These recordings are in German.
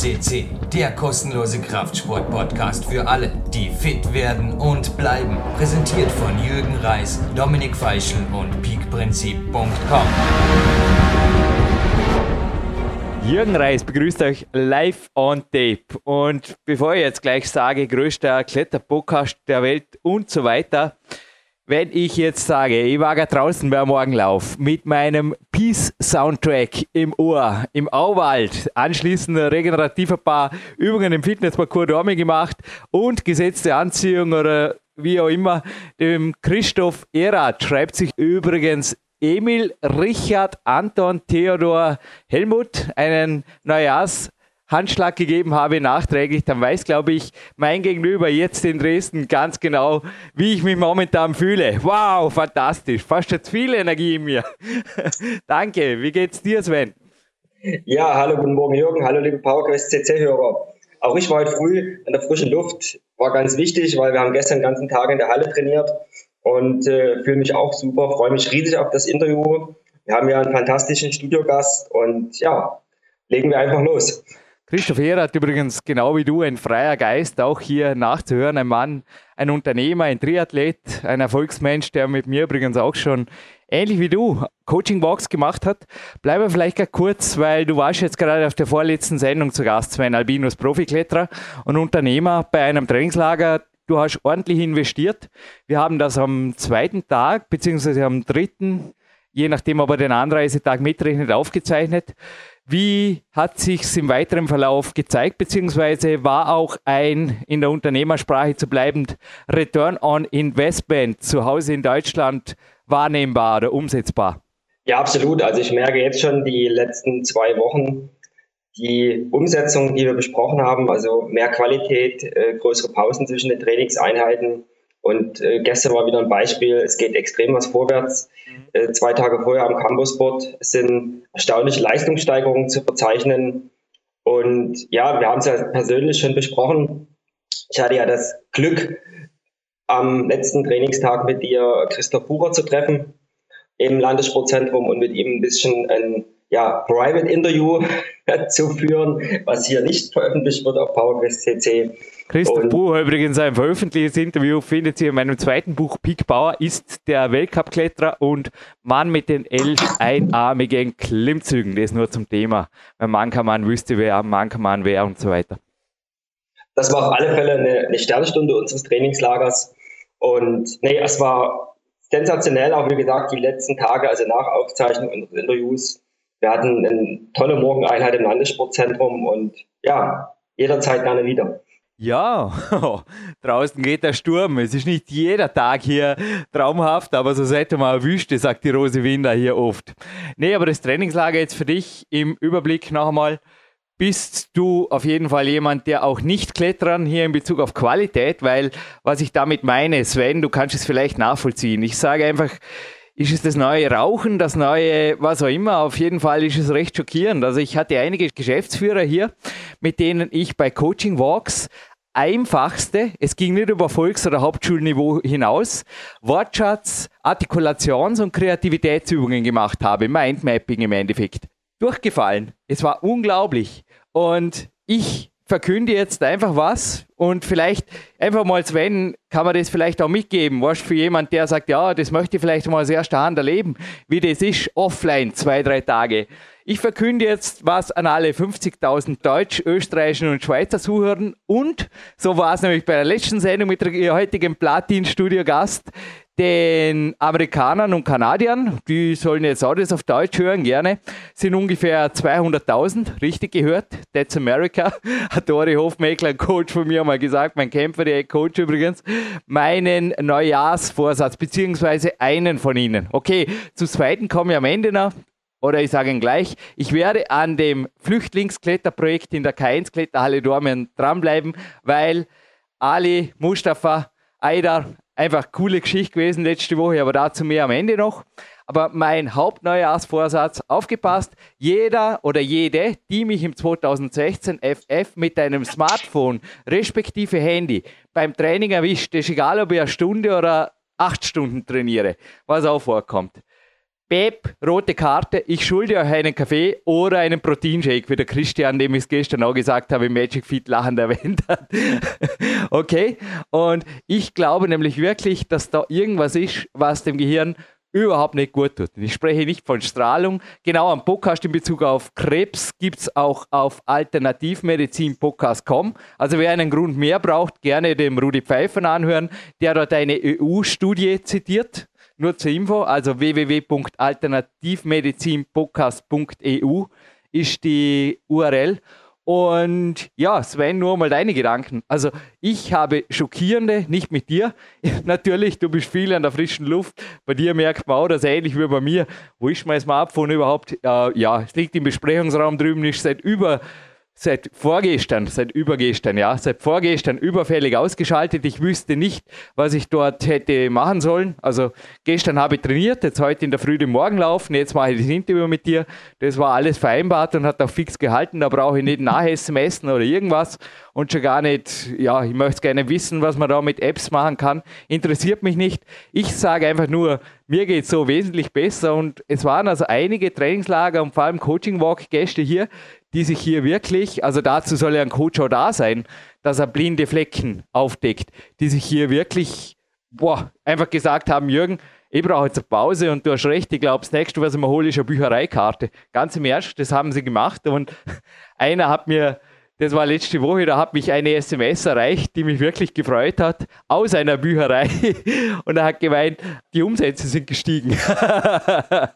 CC, der kostenlose Kraftsport-Podcast für alle, die fit werden und bleiben. Präsentiert von Jürgen Reis, Dominik Feischl und peakprinzip.com. Jürgen Reis begrüßt euch live on tape. Und bevor ich jetzt gleich sage, größter Kletterpodcast der Welt und so weiter, wenn ich jetzt sage, ich war gerade draußen beim Morgenlauf mit meinem Peace-Soundtrack im Ohr, im Auwald, anschließend regenerativ ein paar Übungen im Fitnessparcours Dormi gemacht und gesetzte Anziehung oder wie auch immer, dem Christoph Erath schreibt sich übrigens Emil, Richard, Anton, Theodor, Helmut einen Neujahrs- Handschlag gegeben habe nachträglich, dann weiß, glaube ich, mein Gegenüber jetzt in Dresden ganz genau, wie ich mich momentan fühle. Wow, fantastisch. Fast jetzt viel Energie in mir. Danke. Wie geht's dir, Sven? Ja, hallo, guten Morgen, Jürgen. Hallo, liebe PowerQuest CC-Hörer. Auch ich war heute früh in der frischen Luft. War ganz wichtig, weil wir haben gestern den ganzen Tag in der Halle trainiert und äh, fühle mich auch super. Freue mich riesig auf das Interview. Wir haben ja einen fantastischen Studiogast und ja, legen wir einfach los. Christoph Heer hat übrigens genau wie du ein freier Geist, auch hier nachzuhören. Ein Mann, ein Unternehmer, ein Triathlet, ein Erfolgsmensch, der mit mir übrigens auch schon ähnlich wie du Coaching Walks gemacht hat. Bleibe vielleicht gar kurz, weil du warst jetzt gerade auf der vorletzten Sendung zu Gast, Sven Albinus, Profikletterer und Unternehmer bei einem Trainingslager. Du hast ordentlich investiert. Wir haben das am zweiten Tag, beziehungsweise am dritten, je nachdem, ob er den Anreisetag mitrechnet, aufgezeichnet. Wie hat sich im weiteren Verlauf gezeigt, beziehungsweise war auch ein in der Unternehmersprache zu bleibend Return on Investment zu Hause in Deutschland wahrnehmbar oder umsetzbar? Ja, absolut. Also ich merke jetzt schon die letzten zwei Wochen die Umsetzung, die wir besprochen haben, also mehr Qualität, äh, größere Pausen zwischen den Trainingseinheiten, und äh, gestern war wieder ein Beispiel, es geht extrem was vorwärts. Mhm. Äh, zwei Tage vorher am Campusboard sind erstaunliche Leistungssteigerungen zu verzeichnen. Und ja, wir haben es ja persönlich schon besprochen. Ich hatte ja das Glück, am letzten Trainingstag mit dir Christoph Bucher zu treffen im Landessportzentrum und mit ihm ein bisschen ein ja, Private Interview zu führen, was hier nicht veröffentlicht wird auf PowerQuest CC. Christoph Bucher übrigens ein veröffentlichtes Interview findet ihr in meinem zweiten Buch Peak Bauer ist der Weltcup-Kletterer und Mann mit den elf einarmigen Klimmzügen. Das nur zum Thema. Kann man wüsste wer, Mann kann man wer und so weiter. Das war auf alle Fälle eine, eine Sternstunde unseres Trainingslagers und nee, es war sensationell, auch wie gesagt, die letzten Tage, also nach Aufzeichnung unseres Interviews. Wir hatten eine tolle Morgeneinheit im Landessportzentrum und ja, jederzeit gerne wieder. Ja, draußen geht der Sturm. Es ist nicht jeder Tag hier traumhaft, aber so seid ihr mal Wüste, sagt die Rose Winder hier oft. Nee, aber das Trainingslager jetzt für dich im Überblick noch einmal. Bist du auf jeden Fall jemand, der auch nicht klettern hier in Bezug auf Qualität, weil was ich damit meine, Sven, du kannst es vielleicht nachvollziehen. Ich sage einfach, ist es das neue Rauchen, das neue, was auch immer. Auf jeden Fall ist es recht schockierend. Also ich hatte einige Geschäftsführer hier, mit denen ich bei Coaching Walks einfachste, es ging nicht über Volks- oder Hauptschulniveau hinaus, Wortschatz, Artikulations- und Kreativitätsübungen gemacht habe, Mindmapping im Endeffekt. Durchgefallen. Es war unglaublich. Und ich verkünde jetzt einfach was und vielleicht einfach mal, Sven, kann man das vielleicht auch mitgeben. Was für jemand, der sagt, ja, das möchte ich vielleicht mal sehr stark erleben, wie das ist, offline, zwei, drei Tage. Ich verkünde jetzt was an alle 50.000 deutsch, österreichischen und Schweizer Zuhörern. Und so war es nämlich bei der letzten Sendung mit der heutigen Platin-Studio-Gast, den Amerikanern und Kanadiern, die sollen jetzt auch das auf Deutsch hören, gerne, sind ungefähr 200.000, richtig gehört, That's America, hat Dori Hofmeckler, ein Coach von mir, mal gesagt, mein Kämpfer, der Coach übrigens, meinen Neujahrsvorsatz, beziehungsweise einen von ihnen. Okay, zu zweiten komme ich am Ende noch, oder ich sage Ihnen gleich, ich werde an dem Flüchtlingskletterprojekt in der K1 Kletterhalle Dormen dranbleiben, weil Ali, Mustafa, Aida, einfach coole Geschichte gewesen letzte Woche, aber dazu mehr am Ende noch. Aber mein Hauptneujahrsvorsatz, aufgepasst, jeder oder jede, die mich im 2016 FF mit einem Smartphone respektive Handy beim Training erwischt, ist egal, ob ich eine Stunde oder acht Stunden trainiere, was auch vorkommt Beb, rote Karte, ich schulde euch einen Kaffee oder einen Proteinshake, wie der Christian, dem ich es gestern auch gesagt habe, im Magic Feet lachend erwähnt hat. okay? Und ich glaube nämlich wirklich, dass da irgendwas ist, was dem Gehirn überhaupt nicht gut tut. Ich spreche nicht von Strahlung. Genau am Podcast in Bezug auf Krebs gibt es auch auf alternativmedizin-podcast.com. Also wer einen Grund mehr braucht, gerne dem Rudi Pfeiffer anhören, der dort eine EU-Studie zitiert nur zur Info, also www.alternativmedizinpodcast.eu ist die URL. Und ja, Sven, nur mal deine Gedanken. Also ich habe schockierende, nicht mit dir. Natürlich, du bist viel an der frischen Luft. Bei dir merkt man auch, dass ähnlich wie bei mir, wo ist mein Smartphone überhaupt? Äh, ja, es liegt im Besprechungsraum drüben, ist seit über seit vorgestern, seit übergestern, ja, seit vorgestern überfällig ausgeschaltet. Ich wüsste nicht, was ich dort hätte machen sollen. Also gestern habe ich trainiert, jetzt heute in der Früh den Morgenlaufen, jetzt mache ich das Interview mit dir. Das war alles vereinbart und hat auch fix gehalten. Da brauche ich nicht nach-SMS oder irgendwas und schon gar nicht, ja, ich möchte gerne wissen, was man da mit Apps machen kann. Interessiert mich nicht. Ich sage einfach nur, mir geht es so wesentlich besser und es waren also einige Trainingslager und vor allem Coaching-Walk-Gäste hier, die sich hier wirklich, also dazu soll ja ein Coach auch da sein, dass er blinde Flecken aufdeckt, die sich hier wirklich, boah, einfach gesagt haben, Jürgen, ich brauche jetzt eine Pause und du hast recht, ich glaube, das nächste, was ich mir hole, ist eine Büchereikarte. Ganz im Ernst, das haben sie gemacht und einer hat mir das war letzte Woche, da hat mich eine SMS erreicht, die mich wirklich gefreut hat, aus einer Bücherei. Und er hat gemeint, die Umsätze sind gestiegen. er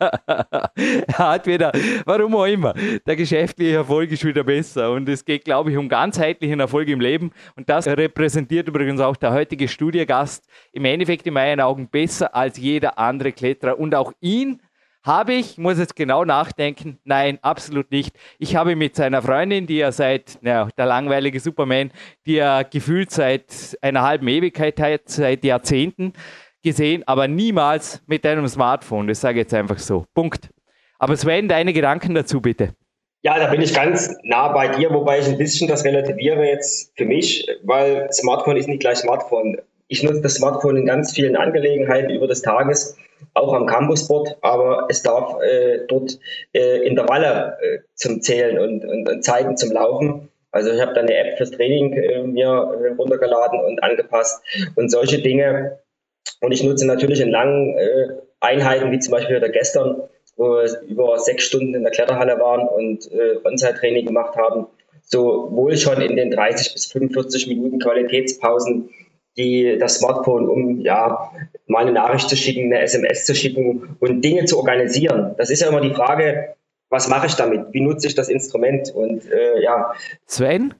hat wieder, warum auch immer, der geschäftliche Erfolg ist wieder besser. Und es geht, glaube ich, um ganzheitlichen Erfolg im Leben. Und das repräsentiert übrigens auch der heutige Studiegast im Endeffekt in meinen Augen besser als jeder andere Kletterer. Und auch ihn habe ich, muss jetzt genau nachdenken, nein, absolut nicht. Ich habe mit seiner Freundin, die er seit, naja, der langweilige Superman, die er gefühlt seit einer halben Ewigkeit hat, seit Jahrzehnten gesehen, aber niemals mit einem Smartphone. Das sage ich jetzt einfach so. Punkt. Aber Sven, deine Gedanken dazu bitte. Ja, da bin ich ganz nah bei dir, wobei ich ein bisschen das relativiere jetzt für mich, weil Smartphone ist nicht gleich Smartphone. Ich nutze das Smartphone in ganz vielen Angelegenheiten über des Tages auch am Campusboard, aber es darf äh, dort äh, Intervalle äh, zum Zählen und, und, und, Zeiten zum Laufen. Also ich habe da eine App fürs Training äh, mir äh, runtergeladen und angepasst und solche Dinge. Und ich nutze natürlich in langen äh, Einheiten, wie zum Beispiel wieder gestern, wo wir über sechs Stunden in der Kletterhalle waren und äh, On-Site-Training gemacht haben, sowohl schon in den 30 bis 45 Minuten Qualitätspausen die das Smartphone, um ja mal eine Nachricht zu schicken, eine SMS zu schicken und Dinge zu organisieren. Das ist ja immer die Frage, was mache ich damit? Wie nutze ich das Instrument? Und äh, ja. Sven,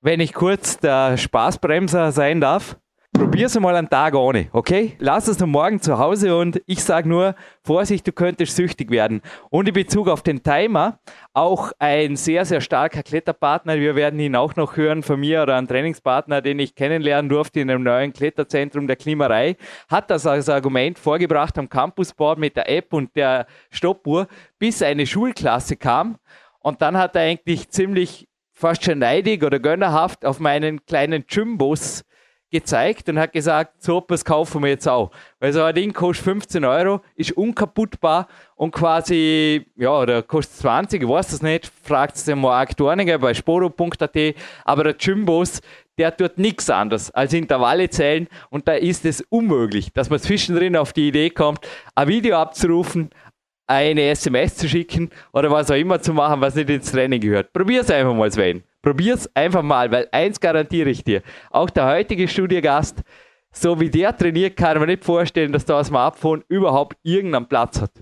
wenn ich kurz der Spaßbremser sein darf, Probier's mal einen Tag ohne, okay? Lass es am Morgen zu Hause und ich sage nur, Vorsicht, du könntest süchtig werden. Und in Bezug auf den Timer, auch ein sehr, sehr starker Kletterpartner. Wir werden ihn auch noch hören von mir oder einen Trainingspartner, den ich kennenlernen durfte in einem neuen Kletterzentrum der Klimarei, hat das als Argument vorgebracht am Campusboard mit der App und der Stoppuhr, bis eine Schulklasse kam. Und dann hat er eigentlich ziemlich fast schon neidig oder gönnerhaft auf meinen kleinen Gymbus gezeigt und hat gesagt, so etwas kaufen wir jetzt auch. Weil so ein Ding kostet 15 Euro, ist unkaputtbar und quasi, ja, oder kostet 20, ich weiß das nicht, fragt es den Marc Dorninger bei sporo.at, aber der Gymbus, der tut nichts anderes als Intervalle zählen und da ist es unmöglich, dass man zwischendrin auf die Idee kommt, ein Video abzurufen, eine SMS zu schicken oder was auch immer zu machen, was nicht ins Training gehört. Probier es einfach mal, Sven. Probier's einfach mal, weil eins garantiere ich dir. Auch der heutige Studiogast, so wie der trainiert, kann man nicht vorstellen, dass da ein Smartphone überhaupt irgendeinen Platz hat.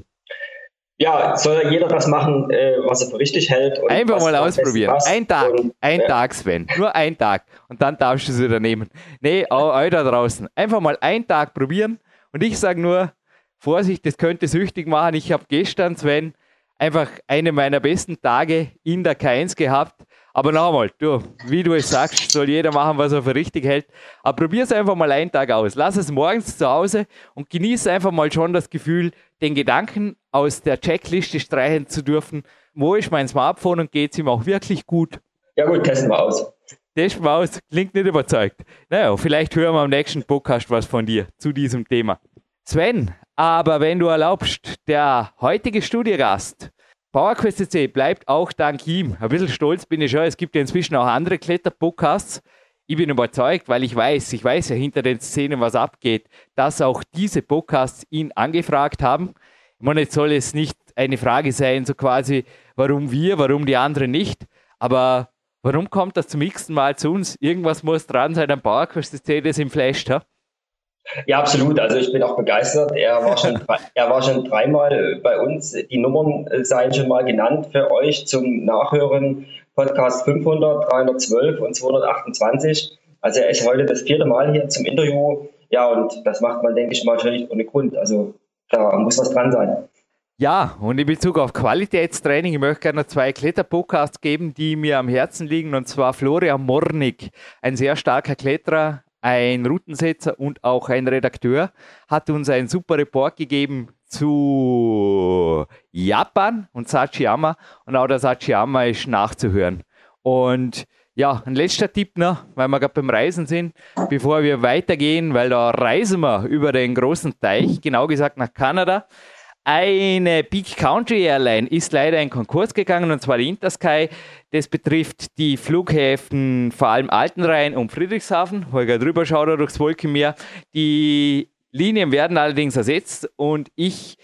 Ja, soll jeder das machen, äh, was er für richtig hält. Einfach mal ausprobieren. Ein Tag, und, ein ja. Tag, Sven. Nur ein Tag. Und dann darfst du es wieder nehmen. Nee, euch da draußen. Einfach mal einen Tag probieren. Und ich sage nur, Vorsicht, das könnte süchtig machen. Ich habe gestern, Sven, einfach einen meiner besten Tage in der K1 gehabt. Aber nochmal, du, wie du es sagst, soll jeder machen, was er für richtig hält. Aber probier es einfach mal einen Tag aus. Lass es morgens zu Hause und genieße einfach mal schon das Gefühl, den Gedanken aus der Checkliste streichen zu dürfen. Wo ist mein Smartphone und geht es ihm auch wirklich gut? Ja gut, testen wir aus. Testen wir aus. Klingt nicht überzeugt. Naja, vielleicht hören wir am nächsten Podcast was von dir zu diesem Thema. Sven, Aber wenn du erlaubst, der heutige Studiogast, PowerQuest CC, bleibt auch dank ihm. Ein bisschen stolz bin ich schon. Es gibt ja inzwischen auch andere Kletter-Podcasts. Ich bin überzeugt, weil ich weiß, ich weiß ja hinter den Szenen, was abgeht, dass auch diese Podcasts ihn angefragt haben. Ich meine, jetzt soll es nicht eine Frage sein, so quasi, warum wir, warum die anderen nicht. Aber warum kommt das zum x Mal zu uns? Irgendwas muss dran sein am PowerQuest CC, das im flasht, ha? Ja, absolut. Also ich bin auch begeistert. Er war schon, er war schon dreimal bei uns. Die Nummern seien schon mal genannt für euch zum Nachhören. Podcast 500, 312 und 228. Also er ist heute das vierte Mal hier zum Interview. Ja, und das macht man, denke ich mal, schon nicht ohne Grund. Also da muss was dran sein. Ja, und in Bezug auf Qualitätstraining, ich möchte gerne zwei Kletterpodcasts geben, die mir am Herzen liegen, und zwar Florian Mornig, ein sehr starker Kletterer, ein Routensetzer und auch ein Redakteur, hat uns einen super Report gegeben zu Japan und Sachiyama. Und auch der Sachiyama ist nachzuhören. Und ja, ein letzter Tipp noch, weil wir gerade beim Reisen sind, bevor wir weitergehen, weil da reisen wir über den großen Teich, genau gesagt nach Kanada. Eine Big Country Airline ist leider in Konkurs gegangen, und zwar die Intersky. Das betrifft die Flughäfen vor allem Altenrhein und Friedrichshafen. Holger drüber schaut er durchs Wolkenmeer. Die Linien werden allerdings ersetzt und ich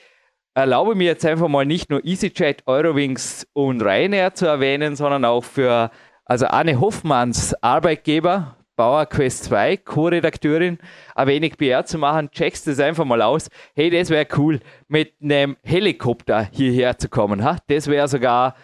erlaube mir jetzt einfach mal nicht nur EasyJet, Eurowings und Ryanair zu erwähnen, sondern auch für also Anne Hoffmanns Arbeitgeber Bauer Quest 2, Co-Redakteurin, ein wenig PR zu machen, checkst es einfach mal aus. Hey, das wäre cool, mit einem Helikopter hierher zu kommen. Ha? Das wäre sogar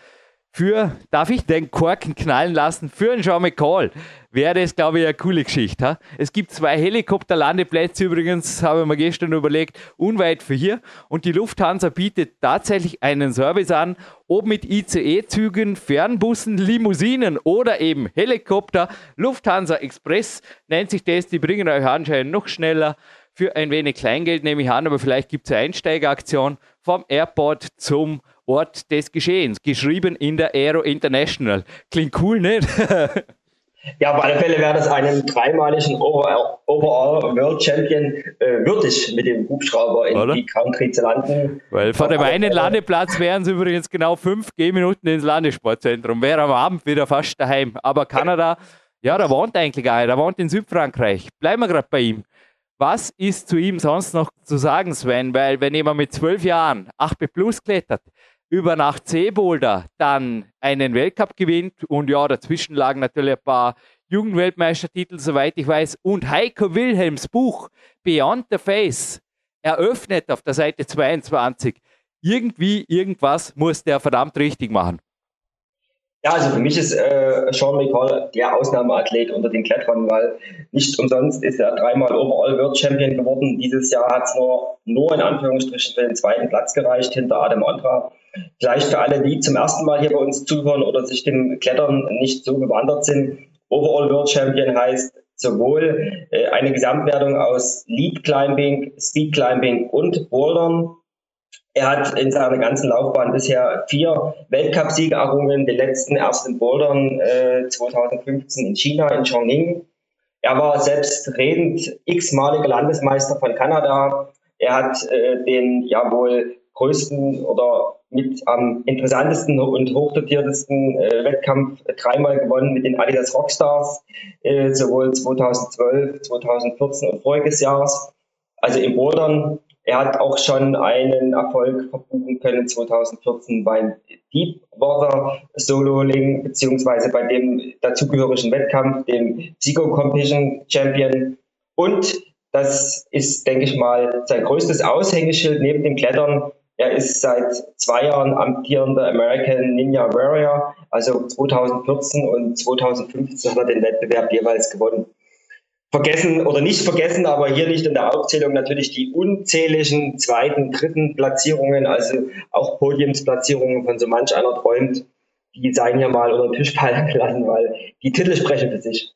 für, darf ich den Korken knallen lassen, für einen Jean McCall wäre das, glaube ich, eine coole Geschichte. Ha? Es gibt zwei Helikopterlandeplätze übrigens, habe ich mir gestern überlegt, unweit für hier. Und die Lufthansa bietet tatsächlich einen Service an, ob mit ICE-Zügen, Fernbussen, Limousinen oder eben Helikopter. Lufthansa Express nennt sich das, die bringen euch anscheinend noch schneller für ein wenig Kleingeld, nehme ich an, aber vielleicht gibt es eine Einsteigeraktion vom Airport zum Ort des Geschehens, geschrieben in der Aero International. Klingt cool, nicht? Ja, auf alle Fälle wäre das einem dreimaligen Overall, World Champion äh, würdig, mit dem Hubschrauber in Oder? die Country zu landen. Weil vor dem einen Landeplatz wären es übrigens genau fünf Gehminuten ins Landesportzentrum. Wäre am Abend wieder fast daheim. Aber Kanada, ja, da wohnt eigentlich einer, da wohnt in Südfrankreich. Bleiben wir gerade bei ihm. Was ist zu ihm sonst noch zu sagen, Sven? Weil wenn jemand mit zwölf Jahren 8B Plus klettert, über Nacht Seebolder dann einen Weltcup gewinnt und ja, dazwischen lagen natürlich ein paar Jugendweltmeistertitel, soweit ich weiß, und Heiko Wilhelms Buch Beyond the Face eröffnet auf der Seite 22. Irgendwie, irgendwas muss der verdammt richtig machen. Ja, also für mich ist äh, Sean McCall der Ausnahmeathlet unter den Kletterern, weil nicht umsonst ist er dreimal Overall World Champion geworden. Dieses Jahr hat es nur, nur in Anführungsstrichen für den zweiten Platz gereicht hinter Adam Andra. Vielleicht für alle, die zum ersten Mal hier bei uns zuhören oder sich dem Klettern nicht so bewandert sind. Overall World Champion heißt sowohl äh, eine Gesamtwertung aus Lead Climbing, Speed Climbing und Bouldern. Er hat in seiner ganzen Laufbahn bisher vier Weltcupsiege errungen, den letzten erst in Bouldern äh, 2015 in China, in Chongqing. Er war selbstredend x-maliger Landesmeister von Kanada. Er hat äh, den ja wohl größten oder mit am interessantesten und hochdotiertesten äh, Wettkampf dreimal gewonnen mit den Adidas Rockstars, äh, sowohl 2012, 2014 und voriges Jahres. Also im Bouldern. Er hat auch schon einen Erfolg verbuchen können 2014 beim Deepwater Soloing beziehungsweise bei dem dazugehörigen Wettkampf, dem Psycho Competition Champion. Und das ist, denke ich mal, sein größtes Aushängeschild neben dem Klettern er ist seit zwei Jahren amtierender American Ninja Warrior. Also 2014 und 2015 hat er den Wettbewerb jeweils gewonnen. Vergessen oder nicht vergessen, aber hier nicht in der Aufzählung natürlich die unzähligen zweiten, dritten Platzierungen, also auch Podiumsplatzierungen von so manch einer träumt. Die seien ja mal unter den Tischpfeiler gelassen, weil die Titel sprechen für sich.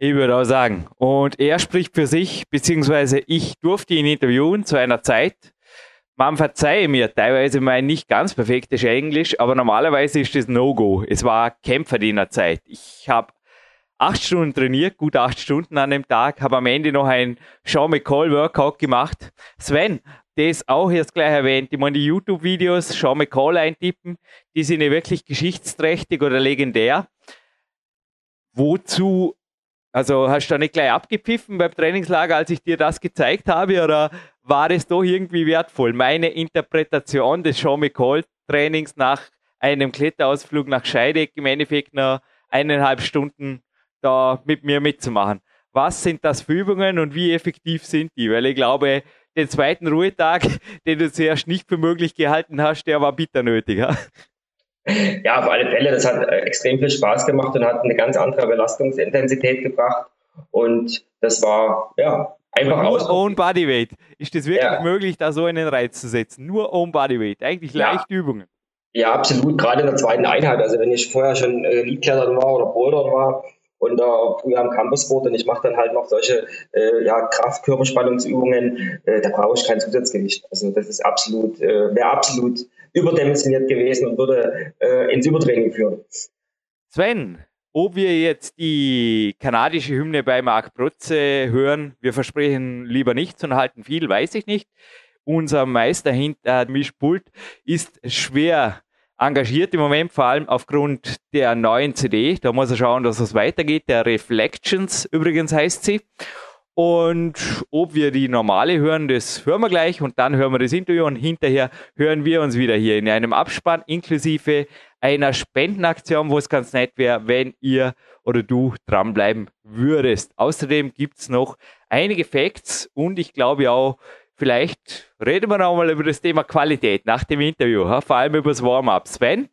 Ich würde auch sagen. Und er spricht für sich, beziehungsweise ich durfte ihn interviewen zu einer Zeit, man verzeihe mir teilweise mein nicht ganz perfektes Englisch, aber normalerweise ist das No-Go. Es war Kämpferdienerzeit. Ich habe acht Stunden trainiert, gut acht Stunden an dem Tag, habe am Ende noch ein Sean McCall Workout gemacht. Sven, das auch erst gleich erwähnt. Ich meine, die YouTube-Videos, Sean McCall eintippen, die sind ja wirklich geschichtsträchtig oder legendär. Wozu, also hast du da nicht gleich abgepfiffen beim Trainingslager, als ich dir das gezeigt habe, oder war es doch irgendwie wertvoll? Meine Interpretation des Sean McCall-Trainings nach einem Kletterausflug nach Scheideck im Endeffekt noch eineinhalb Stunden da mit mir mitzumachen. Was sind das für Übungen und wie effektiv sind die? Weil ich glaube, den zweiten Ruhetag, den du zuerst nicht für möglich gehalten hast, der war bitter nötig. Ja? Ja, auf alle Fälle. Das hat äh, extrem viel Spaß gemacht und hat eine ganz andere Belastungsintensität gebracht. Und das war, ja, einfach nur aus. Own Bodyweight. Ist das wirklich ja. möglich, da so einen Reiz zu setzen? Nur Own Bodyweight. Eigentlich ja. Übungen. Ja, absolut. Gerade in der zweiten Einheit. Also wenn ich vorher schon äh, Leadklettern war oder Bouldern war, und da früher am Campusboot und ich mache dann halt noch solche äh, ja, Kraft-Körperspannungsübungen, äh, da brauche ich kein Zusatzgewicht. Also das ist absolut, äh, wäre absolut überdimensioniert gewesen und würde äh, ins Übertraining führen. Sven, ob wir jetzt die kanadische Hymne bei Marc Protze hören, wir versprechen lieber nichts und halten viel, weiß ich nicht. Unser Meister hinter Mischpult ist schwer engagiert im Moment, vor allem aufgrund der neuen CD. Da muss er schauen, dass es weitergeht. Der Reflections übrigens heißt sie. Und ob wir die normale hören, das hören wir gleich und dann hören wir das Interview und hinterher hören wir uns wieder hier in einem Abspann inklusive einer Spendenaktion, wo es ganz nett wäre, wenn ihr oder du dranbleiben würdest. Außerdem gibt es noch einige Facts und ich glaube auch vielleicht reden wir noch mal über das Thema Qualität nach dem Interview, vor allem über das Warm-up. Sven,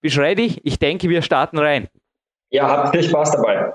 bist du ready? Ich denke, wir starten rein. Ja, habt viel Spaß dabei.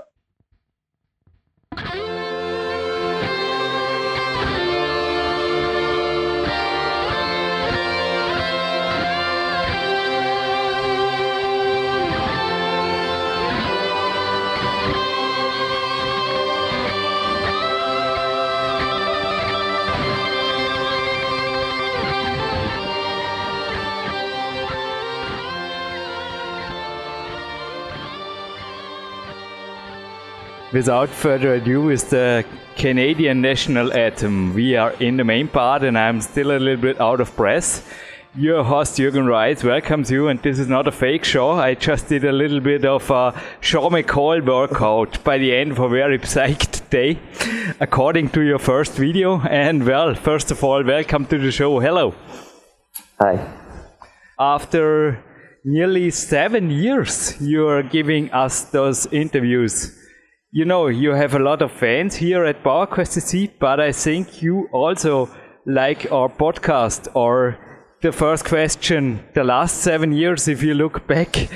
Without further ado, is the Canadian national anthem. We are in the main part, and I'm still a little bit out of breath. Your host Jürgen Reis welcomes you, and this is not a fake show. I just did a little bit of a Shaw McCall workout by the end of a very psyched day, according to your first video. And well, first of all, welcome to the show. Hello. Hi. After nearly seven years, you are giving us those interviews you know, you have a lot of fans here at PowerQuest CC, but I think you also like our podcast or the first question, the last seven years, if you look back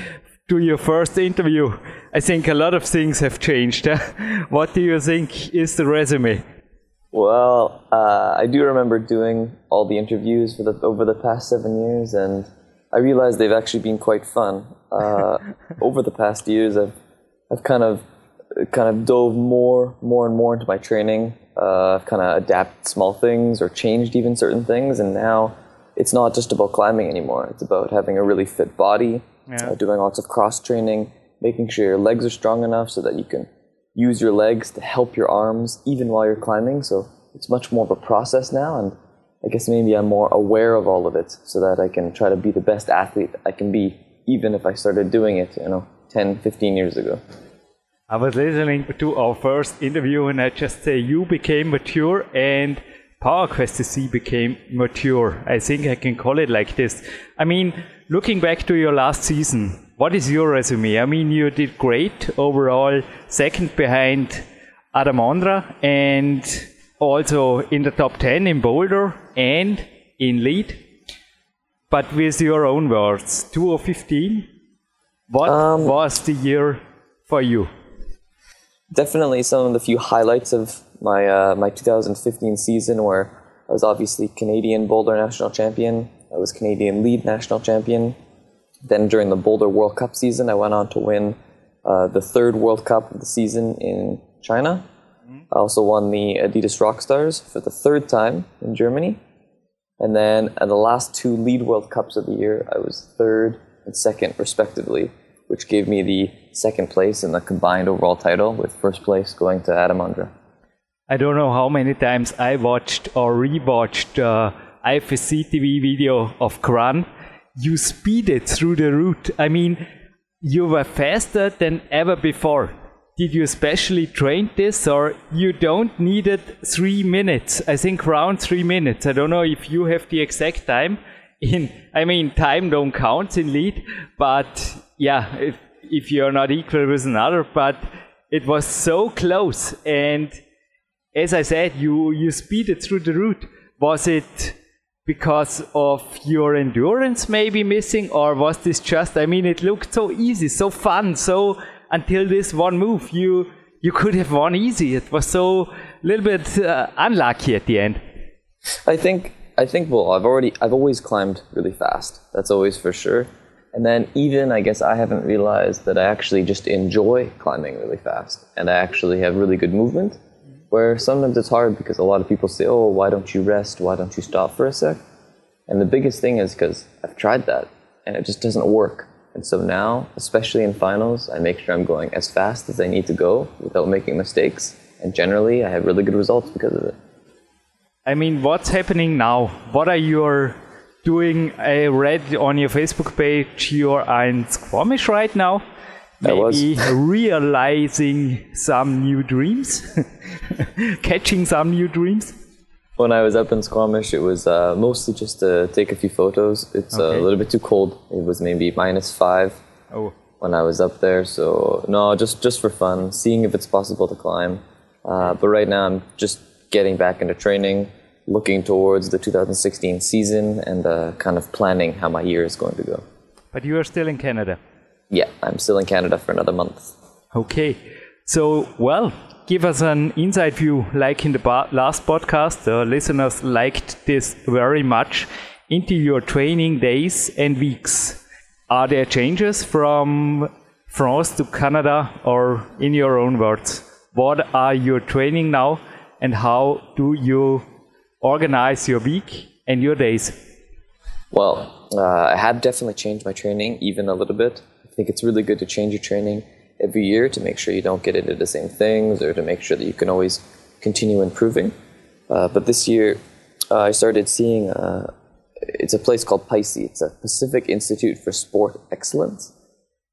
to your first interview, I think a lot of things have changed. what do you think is the resume? Well, uh, I do remember doing all the interviews for the, over the past seven years, and I realized they've actually been quite fun. Uh, over the past years, I've I've kind of kind of dove more, more and more into my training. Uh, kind of adapted small things or changed even certain things, and now it's not just about climbing anymore. It's about having a really fit body, yeah. uh, doing lots of cross training, making sure your legs are strong enough so that you can use your legs to help your arms even while you're climbing. So it's much more of a process now, and I guess maybe I'm more aware of all of it so that I can try to be the best athlete I can be, even if I started doing it, you know, 10, 15 years ago. I was listening to our first interview and I just say you became mature and PowerQuest CC became mature. I think I can call it like this. I mean, looking back to your last season, what is your resume? I mean, you did great overall, second behind Adam Ondra and also in the top 10 in Boulder and in lead. But with your own words, 2015, what um, was the year for you? Definitely some of the few highlights of my uh, my 2015 season where I was obviously Canadian Boulder National Champion. I was Canadian Lead National Champion. Then during the Boulder World Cup season, I went on to win uh, the third World Cup of the season in China. Mm-hmm. I also won the Adidas Rockstars for the third time in Germany. And then at the last two Lead World Cups of the year, I was third and second, respectively, which gave me the second place in the combined overall title, with first place going to Adam Ondra. I don't know how many times I watched or rewatched uh, IFSC TV video of Kran. You speeded through the route. I mean, you were faster than ever before. Did you specially train this or you don't need it three minutes? I think around three minutes. I don't know if you have the exact time in, I mean, time don't count in lead, but yeah, if, if you're not equal with another, but it was so close. And as I said, you, you speeded through the route. Was it because of your endurance maybe missing or was this just, I mean, it looked so easy, so fun, so until this one move, you you could have won easy. It was so a little bit uh, unlucky at the end. I think I think well, I've already I've always climbed really fast. That's always for sure. And then even I guess I haven't realized that I actually just enjoy climbing really fast, and I actually have really good movement. Where sometimes it's hard because a lot of people say, "Oh, why don't you rest? Why don't you stop for a sec?" And the biggest thing is because I've tried that, and it just doesn't work. And so now, especially in finals, I make sure I'm going as fast as I need to go without making mistakes. And generally, I have really good results because of it. I mean, what's happening now? What are you doing? I read on your Facebook page you're in Squamish right now. Maybe realizing some new dreams, catching some new dreams. When I was up in Squamish, it was uh, mostly just to take a few photos. It's okay. a little bit too cold. It was maybe minus five oh. when I was up there. So no, just just for fun, seeing if it's possible to climb. Uh, but right now, I'm just getting back into training, looking towards the 2016 season, and uh, kind of planning how my year is going to go. But you are still in Canada. Yeah, I'm still in Canada for another month. Okay. So, well, give us an inside view, like in the last podcast. The listeners liked this very much into your training days and weeks. Are there changes from France to Canada, or in your own words, what are you training now, and how do you organize your week and your days? Well, uh, I have definitely changed my training even a little bit. I think it's really good to change your training every year to make sure you don't get into the same things or to make sure that you can always continue improving. Uh, but this year, uh, I started seeing uh, it's a place called PICE. It's a Pacific Institute for Sport Excellence,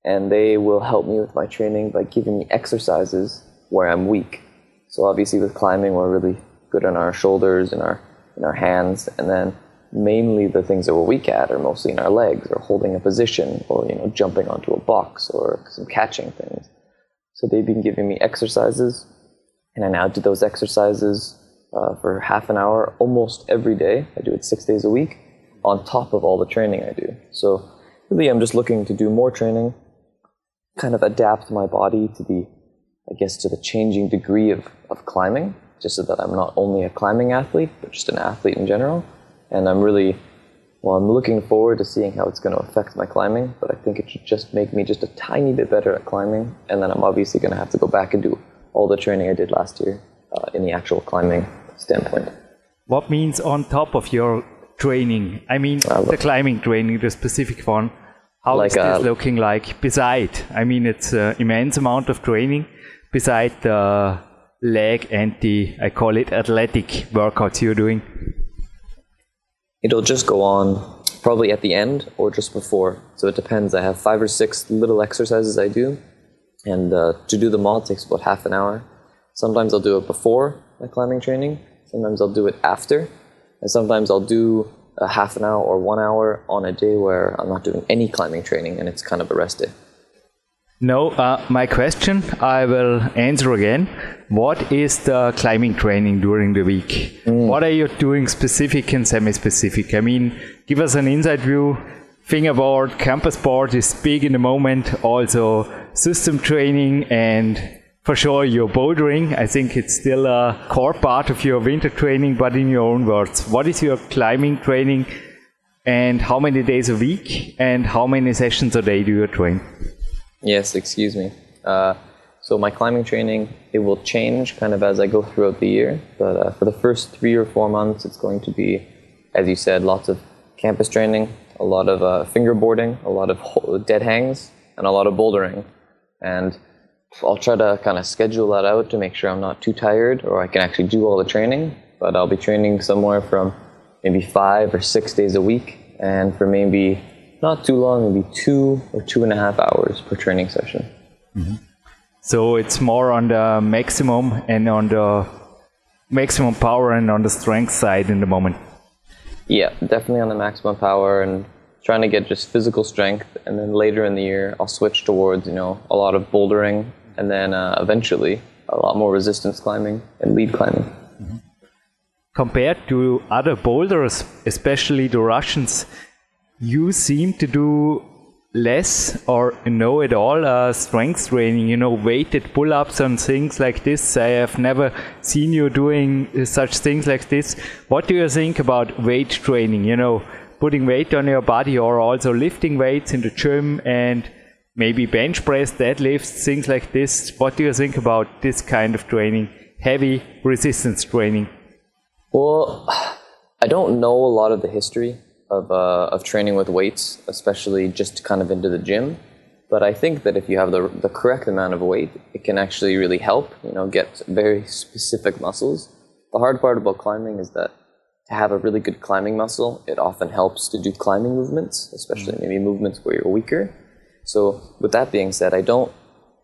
and they will help me with my training by giving me exercises where I'm weak. So obviously, with climbing, we're really good on our shoulders and our in our hands, and then mainly the things that we're weak at are mostly in our legs or holding a position or you know jumping onto a box or some catching things. So they've been giving me exercises and i now do those exercises uh, for half an hour almost every day. I do it six days a week on top of all the training i do. So really i'm just looking to do more training kind of adapt my body to the i guess to the changing degree of, of climbing just so that i'm not only a climbing athlete but just an athlete in general and I'm really well, I'm looking forward to seeing how it's going to affect my climbing, but I think it should just make me just a tiny bit better at climbing, and then I'm obviously going to have to go back and do all the training I did last year uh, in the actual climbing standpoint. What means on top of your training? I mean, uh, the climbing training, the specific one. How like, is this uh, looking like beside? I mean, it's an immense amount of training beside the leg and the, I call it athletic workouts you're doing. It'll just go on probably at the end or just before. So it depends. I have five or six little exercises I do, and uh, to do them all takes about half an hour. Sometimes I'll do it before my climbing training. Sometimes I'll do it after, and sometimes I'll do a half an hour or one hour on a day where I'm not doing any climbing training and it's kind of a rest day. No, uh, my question I will answer again. What is the climbing training during the week? Mm. What are you doing specific and semi specific? I mean, give us an inside view. Fingerboard, campus board is big in the moment, also system training and for sure your bouldering. I think it's still a core part of your winter training, but in your own words, what is your climbing training and how many days a week and how many sessions a day do you train? Yes, excuse me. Uh, so my climbing training it will change kind of as I go throughout the year. But uh, for the first three or four months, it's going to be, as you said, lots of campus training, a lot of uh, fingerboarding, a lot of dead hangs, and a lot of bouldering. And I'll try to kind of schedule that out to make sure I'm not too tired or I can actually do all the training. But I'll be training somewhere from maybe five or six days a week, and for maybe not too long, maybe two or two and a half hours per training session. Mm-hmm. So it's more on the maximum and on the maximum power and on the strength side in the moment. Yeah, definitely on the maximum power and trying to get just physical strength. And then later in the year, I'll switch towards you know a lot of bouldering, and then uh, eventually a lot more resistance climbing and lead climbing. Mm-hmm. Compared to other boulders, especially the Russians, you seem to do less or no at all uh, strength training, you know, weighted pull ups and things like this. I have never seen you doing such things like this. What do you think about weight training? You know, putting weight on your body or also lifting weights in the gym and maybe bench press, deadlifts, things like this. What do you think about this kind of training? Heavy resistance training? Well, I don't know a lot of the history of, uh, of training with weights, especially just kind of into the gym. But I think that if you have the, the correct amount of weight, it can actually really help, you know, get very specific muscles. The hard part about climbing is that to have a really good climbing muscle, it often helps to do climbing movements, especially maybe movements where you're weaker. So with that being said, I don't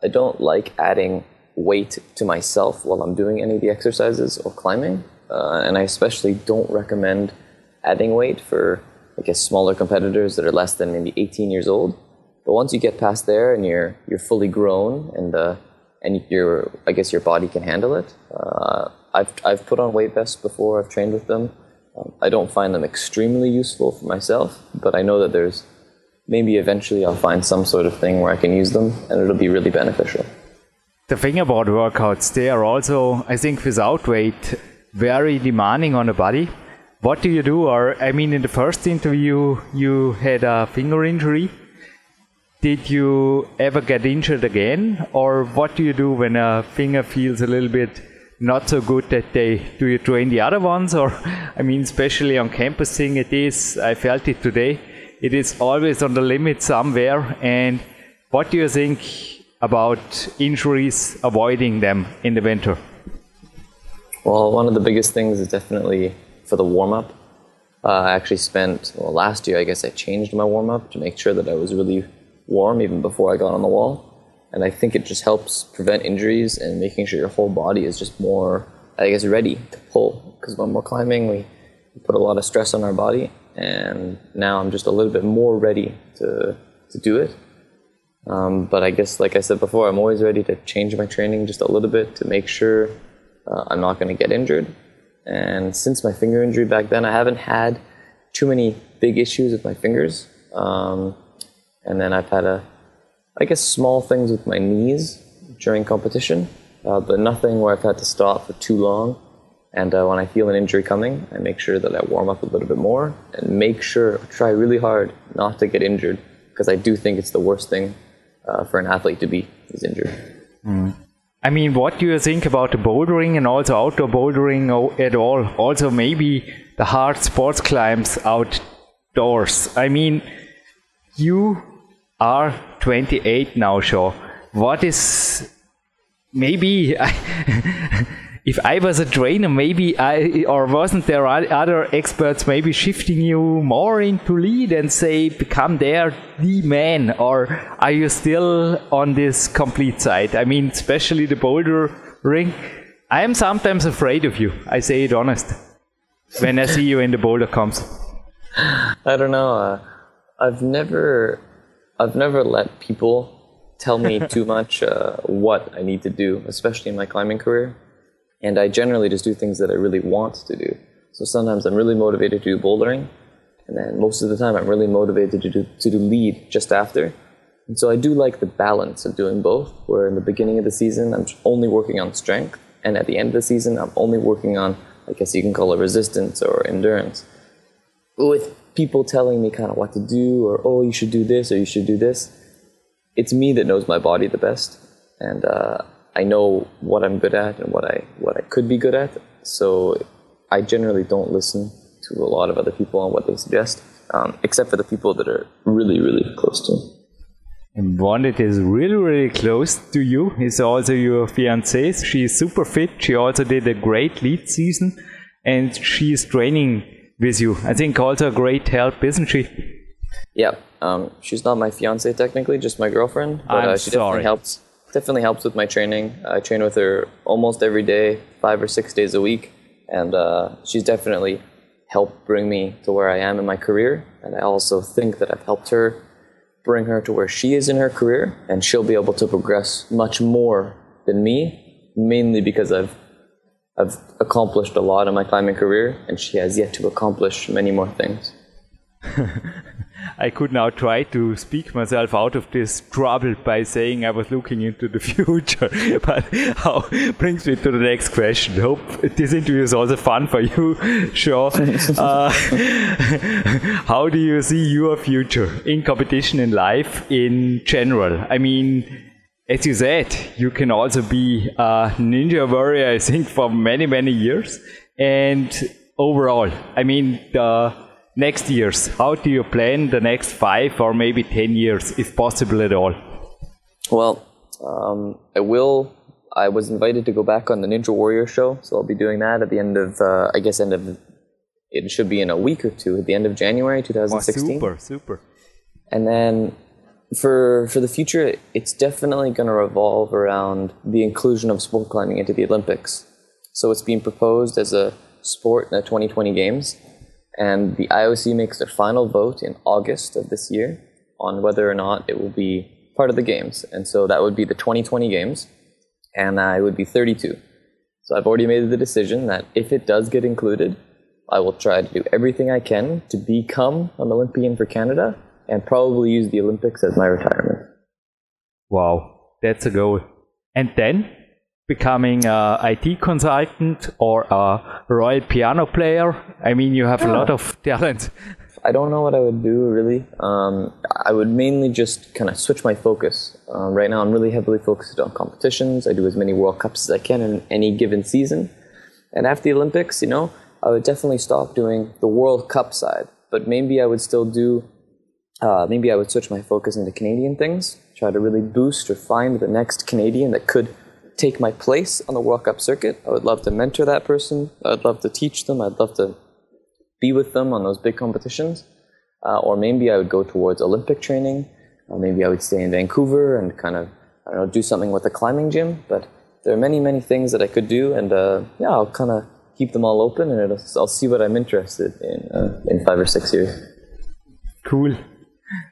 I don't like adding weight to myself while I'm doing any of the exercises or climbing, uh, and I especially don't recommend adding weight for I guess smaller competitors that are less than maybe 18 years old. But once you get past there and you're you're fully grown and uh, and your I guess your body can handle it. Uh, I've I've put on weight vests before. I've trained with them. Um, I don't find them extremely useful for myself, but I know that there's maybe eventually I'll find some sort of thing where I can use them and it'll be really beneficial. The thing about workouts, they are also, I think, without weight, very demanding on the body. What do you do? Or, I mean, in the first interview, you had a finger injury. Did you ever get injured again? Or what do you do when a finger feels a little bit not so good that day? Do you train the other ones? Or, I mean, especially on campus thing, it is, I felt it today it is always on the limit somewhere. And what do you think about injuries, avoiding them in the winter? Well, one of the biggest things is definitely for the warm up. Uh, I actually spent, well, last year, I guess I changed my warm up to make sure that I was really warm even before I got on the wall. And I think it just helps prevent injuries and making sure your whole body is just more, I guess, ready to pull. Because when we're climbing, we put a lot of stress on our body and now I'm just a little bit more ready to to do it. Um, but I guess, like I said before, I'm always ready to change my training just a little bit to make sure uh, I'm not going to get injured. And since my finger injury back then, I haven't had too many big issues with my fingers. Um, and then I've had a, I guess, small things with my knees during competition, uh, but nothing where I've had to stop for too long. And uh, when I feel an injury coming, I make sure that I warm up a little bit more and make sure, try really hard not to get injured because I do think it's the worst thing uh, for an athlete to be is injured. Mm. I mean, what do you think about the bouldering and also outdoor bouldering at all? Also, maybe the hard sports climbs outdoors. I mean, you are 28 now, Shaw. What is maybe if I was a trainer, maybe I, or wasn't there other experts maybe shifting you more into lead and say, become there the man, or are you still on this complete side? I mean, especially the boulder ring. I am sometimes afraid of you. I say it honest. When I see you in the boulder comps. I don't know. Uh, I've never, I've never let people tell me too much uh, what I need to do, especially in my climbing career. And I generally just do things that I really want to do. So sometimes I'm really motivated to do bouldering, and then most of the time I'm really motivated to do, to do lead just after. And so I do like the balance of doing both, where in the beginning of the season I'm only working on strength, and at the end of the season I'm only working on, I guess you can call it resistance or endurance. With people telling me kind of what to do, or oh, you should do this, or you should do this, it's me that knows my body the best. And uh, I know what I'm good at and what I what I could be good at. So I generally don't listen to a lot of other people on what they suggest, um, except for the people that are really really close to me. And one that is really really close to you is also your fiancée. She is super fit. She also did a great lead season, and she is training with you. I think also a great help, isn't she? Yeah, um, she's not my fiance technically, just my girlfriend. But I'm uh, she sorry. definitely helps. Definitely helps with my training. I train with her almost every day, five or six days a week, and uh, she's definitely helped bring me to where I am in my career. And I also think that I've helped her bring her to where she is in her career, and she'll be able to progress much more than me, mainly because I've I've accomplished a lot in my climbing career, and she has yet to accomplish many more things. I could now try to speak myself out of this trouble by saying I was looking into the future, but how brings me to the next question. Hope this interview is also fun for you, sure. Uh, how do you see your future in competition in life in general? I mean, as you said, you can also be a ninja warrior, I think, for many, many years. And overall, I mean, the next years, how do you plan the next five or maybe 10 years, if possible at all? Well, um, I will. I was invited to go back on the Ninja Warrior show, so I'll be doing that at the end of, uh, I guess, end of. It should be in a week or two, at the end of January Oh, 2016. super, super. And then for for the future, it's definitely going to revolve around the inclusion of sport climbing into the Olympics. So it's being proposed as a sport in the 2020 Games, and the IOC makes their final vote in August of this year on whether or not it will be part of the games. And so that would be the 2020 Games, and I would be 32. So I've already made the decision that if it does get included, I will try to do everything I can to become an Olympian for Canada and probably use the Olympics as my retirement. Wow, that's a goal. And then becoming a IT consultant or a royal piano player. I mean, you have a lot of talent. I don't know what I would do really. Um, I would mainly just kind of switch my focus. Um, right now, I'm really heavily focused on competitions. I do as many World Cups as I can in any given season. And after the Olympics, you know, I would definitely stop doing the World Cup side. But maybe I would still do, uh, maybe I would switch my focus into Canadian things, try to really boost or find the next Canadian that could take my place on the World Cup circuit. I would love to mentor that person. I'd love to teach them. I'd love to be with them on those big competitions. Uh, or maybe I would go towards Olympic training. Or maybe I would stay in Vancouver and kind of, I don't know, do something with a climbing gym. But there are many, many things that I could do. And uh, yeah, I'll kind of keep them all open and I'll see what I'm interested in uh, in five or six years. Cool.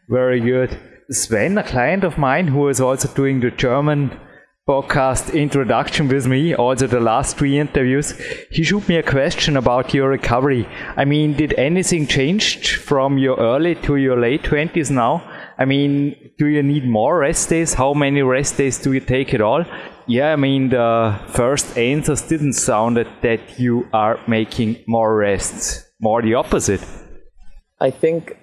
Very good. Sven, a client of mine who is also doing the German podcast introduction with me, also the last three interviews, he shoot me a question about your recovery. I mean, did anything change from your early to your late 20s now? I mean, do you need more rest days? How many rest days do you take at all? Yeah, I mean, the first answers didn't sound that, you are making more rests. More the opposite. I think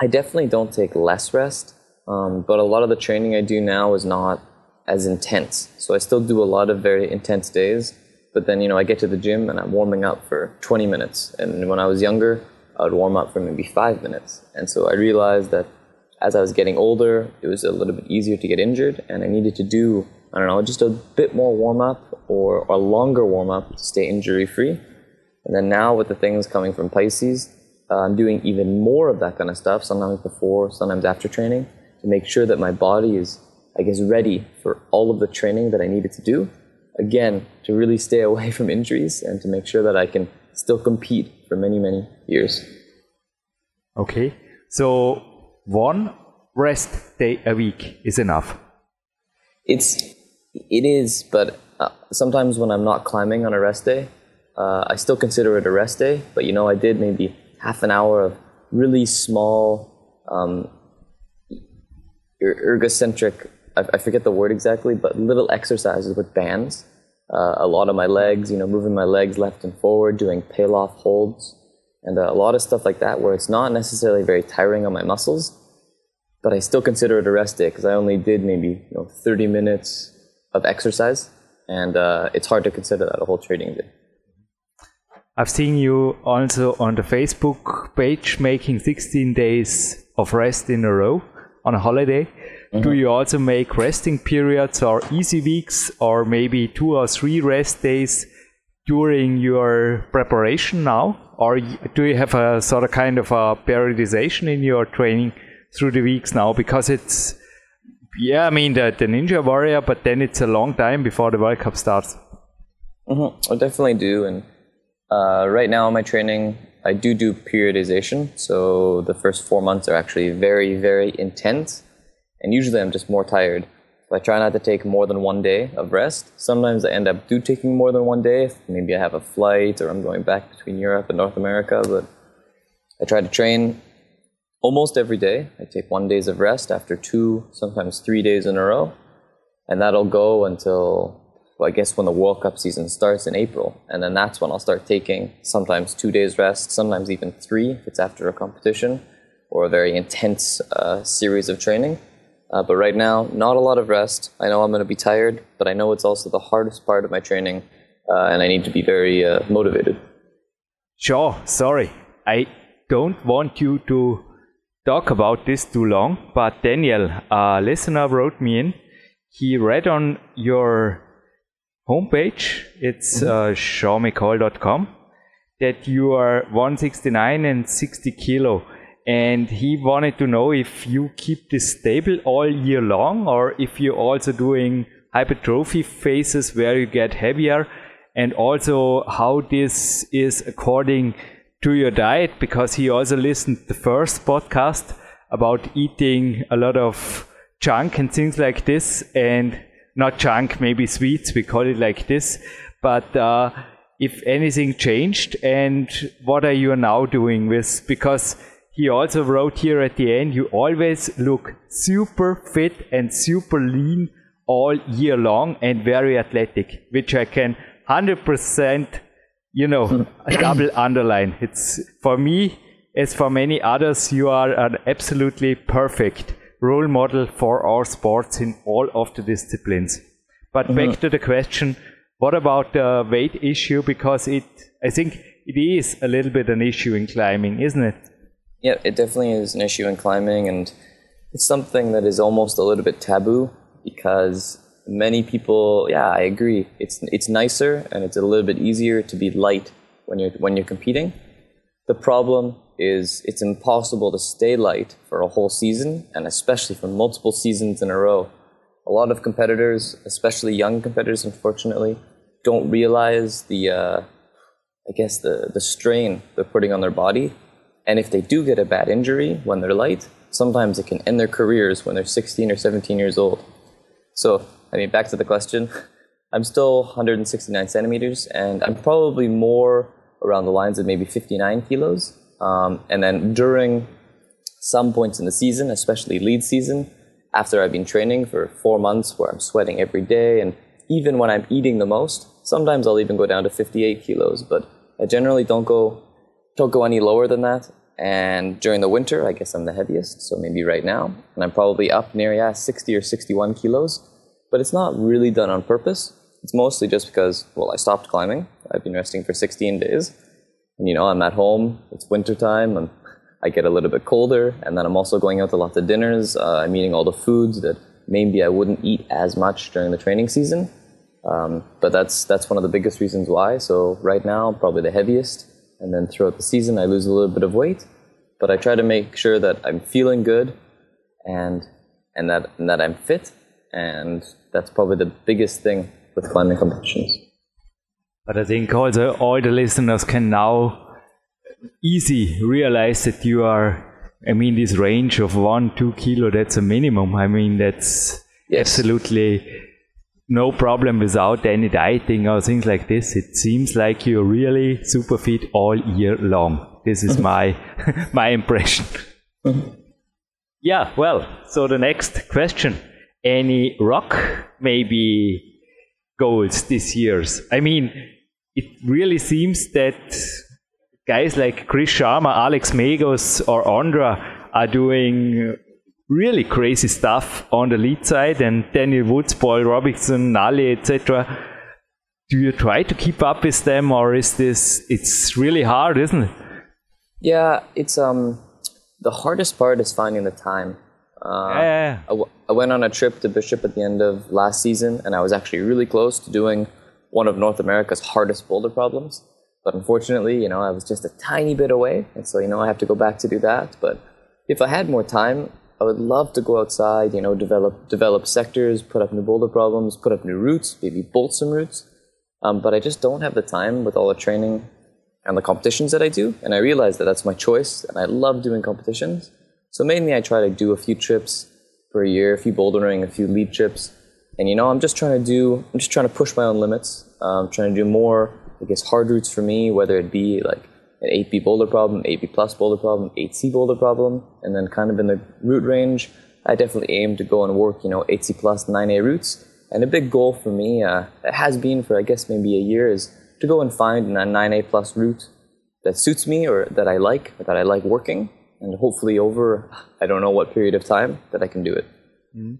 I definitely don't take less rest, um, but a lot of the training I do now is not as intense. So I still do a lot of very intense days, but then, you know, I get to the gym and I'm warming up for 20 minutes. And when I was younger, I would warm up for maybe five minutes. And so I realized that as I was getting older, it was a little bit easier to get injured, and I needed to do, I don't know, just a bit more warm up or a longer warm up to stay injury free. And then now with the things coming from Pisces, uh, I'm doing even more of that kind of stuff, sometimes before, sometimes after training, to make sure that my body is, I guess, ready for all of the training that I needed to do. Again, to really stay away from injuries and to make sure that I can still compete for many, many years. Okay. So one rest day a week is enough. It's it is, but uh, sometimes when I'm not climbing on a rest day, uh, I still consider it a rest day. But you know, I did maybe half an hour of really small, um, er- ergocentric. I, I forget the word exactly, but little exercises with bands. Uh, a lot of my legs, you know, moving my legs left and forward, doing peel-off holds, and uh, a lot of stuff like that, where it's not necessarily very tiring on my muscles, but I still consider it a rest day because I only did maybe you know 30 minutes of exercise, and uh, it's hard to consider that a whole training day. I've seen you also on the Facebook page making 16 days of rest in a row on a holiday. Do you also make resting periods or easy weeks or maybe two or three rest days during your preparation now? or do you have a sort of kind of a periodization in your training through the weeks now? Because it's, yeah, I mean, the, the Ninja Warrior, but then it's a long time before the World Cup starts. Mm-hmm. I definitely do. And uh, right now, in my training, I do do periodization. So the first four months are actually very, very intense. And usually I'm just more tired. So I try not to take more than one day of rest. Sometimes I end up do taking more than one day. Maybe I have a flight or I'm going back between Europe and North America. But I try to train almost every day. I take one days of rest after two, sometimes three days in a row. And that'll go until well, I guess when the World Cup season starts in April. And then that's when I'll start taking sometimes two days rest, sometimes even three if it's after a competition or a very intense uh, series of training. Uh, but right now, not a lot of rest. I know I'm going to be tired, but I know it's also the hardest part of my training, uh, and I need to be very uh, motivated. Sure, sorry. I don't want you to talk about this too long, but Daniel, a listener wrote me in. He read on your homepage, it's mm-hmm. uh, that you are 169 and 60 kilo. And he wanted to know if you keep this stable all year long or if you're also doing hypertrophy phases where you get heavier and also how this is according to your diet because he also listened the first podcast about eating a lot of junk and things like this and not junk, maybe sweets, we call it like this. But uh, if anything changed and what are you now doing with, because he also wrote here at the end, you always look super fit and super lean all year long and very athletic, which I can 100%, you know, double underline. It's for me, as for many others, you are an absolutely perfect role model for our sports in all of the disciplines. But mm-hmm. back to the question, what about the weight issue? Because it, I think it is a little bit an issue in climbing, isn't it? Yeah, it definitely is an issue in climbing, and it's something that is almost a little bit taboo because many people, yeah, I agree. It's it's nicer and it's a little bit easier to be light when you're when you're competing. The problem is it's impossible to stay light for a whole season, and especially for multiple seasons in a row. A lot of competitors, especially young competitors, unfortunately, don't realize the, uh, I guess, the, the strain they're putting on their body. And if they do get a bad injury when they're light, sometimes it can end their careers when they're 16 or 17 years old. So, I mean, back to the question. I'm still 169 centimeters, and I'm probably more around the lines of maybe 59 kilos. Um, and then during some points in the season, especially lead season, after I've been training for four months where I'm sweating every day, and even when I'm eating the most, sometimes I'll even go down to 58 kilos, but I generally don't go don't go any lower than that. And during the winter, I guess I'm the heaviest, so maybe right now, and I'm probably up near yeah 60 or 61 kilos. But it's not really done on purpose. It's mostly just because well, I stopped climbing. I've been resting for 16 days, and you know, I'm at home. It's winter time. I'm, I get a little bit colder, and then I'm also going out to lots of dinners. Uh, I'm eating all the foods that maybe I wouldn't eat as much during the training season. Um, but that's that's one of the biggest reasons why. So right now, I'm probably the heaviest, and then throughout the season, I lose a little bit of weight. But I try to make sure that I'm feeling good, and and that and that I'm fit, and that's probably the biggest thing with climbing competitions. But I think also all the listeners can now easy realize that you are, I mean, this range of one, two kilo, that's a minimum. I mean, that's yes. absolutely no problem without any dieting or things like this. It seems like you're really super fit all year long. This is my, my impression. yeah, well, so the next question. Any rock maybe goals this year's? I mean, it really seems that guys like Chris Sharma, Alex Megos, or Ondra are doing really crazy stuff on the lead side, and Daniel Woods, Paul Robinson, Nali, etc. Do you try to keep up with them, or is this? It's really hard, isn't it? Yeah, it's um the hardest part is finding the time. Uh, yeah, yeah, yeah. I, w- I went on a trip to Bishop at the end of last season, and I was actually really close to doing one of North America's hardest boulder problems. But unfortunately, you know, I was just a tiny bit away, and so you know I have to go back to do that. But if I had more time, I would love to go outside, you know, develop develop sectors, put up new boulder problems, put up new routes, maybe bolt some routes. Um, but I just don't have the time with all the training and the competitions that I do. And I realize that that's my choice, and I love doing competitions. So mainly, I try to do a few trips per year, a few bouldering, a few lead trips, and you know, I'm just trying to do, I'm just trying to push my own limits. I'm um, trying to do more, I guess, hard routes for me, whether it be like an 8B boulder problem, 8B plus boulder problem, 8C boulder problem, and then kind of in the route range, I definitely aim to go and work, you know, 8C plus 9A routes. And a big goal for me, uh, it has been for I guess maybe a year, is to go and find a 9A plus route that suits me or that I like, or that I like working, and hopefully over I don't know what period of time that I can do it. Mm-hmm.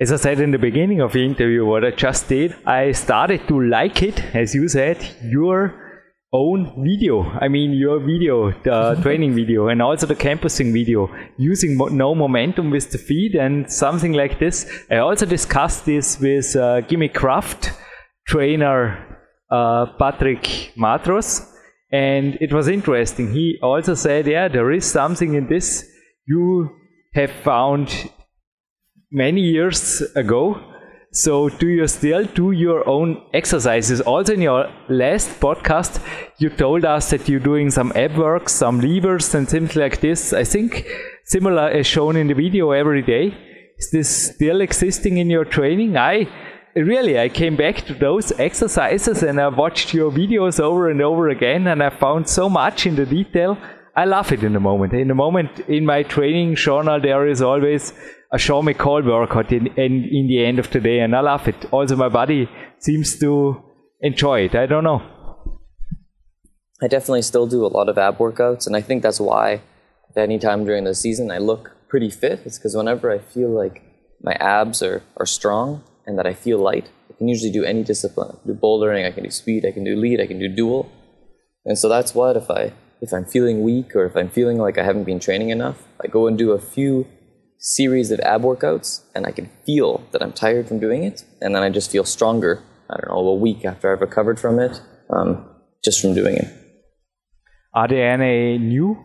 As I said in the beginning of the interview, what I just did, I started to like it, as you said, your own video. I mean, your video, the training video, and also the campusing video, using mo- no momentum with the feet and something like this. I also discussed this with uh, Gimme Craft trainer uh, Patrick Matros, and it was interesting. He also said, Yeah, there is something in this you have found many years ago. So, do you still do your own exercises? Also, in your last podcast, you told us that you're doing some ab work, some levers, and things like this. I think similar as shown in the video every day. Is this still existing in your training? I really I came back to those exercises and I watched your videos over and over again, and I found so much in the detail. I love it in the moment. In the moment in my training journal, there is always a Sean McCall workout in, in, in the end of the day, and I love it. Also, my body seems to enjoy it. I don't know. I definitely still do a lot of ab workouts, and I think that's why at any time during the season I look pretty fit. It's because whenever I feel like my abs are, are strong and that I feel light, I can usually do any discipline. I can do bouldering, I can do speed, I can do lead, I can do dual. And so that's what if I if I'm feeling weak or if I'm feeling like I haven't been training enough, I go and do a few series of ab workouts and I can feel that I'm tired from doing it. And then I just feel stronger, I don't know, a week after I've recovered from it, um, just from doing it. Are there any new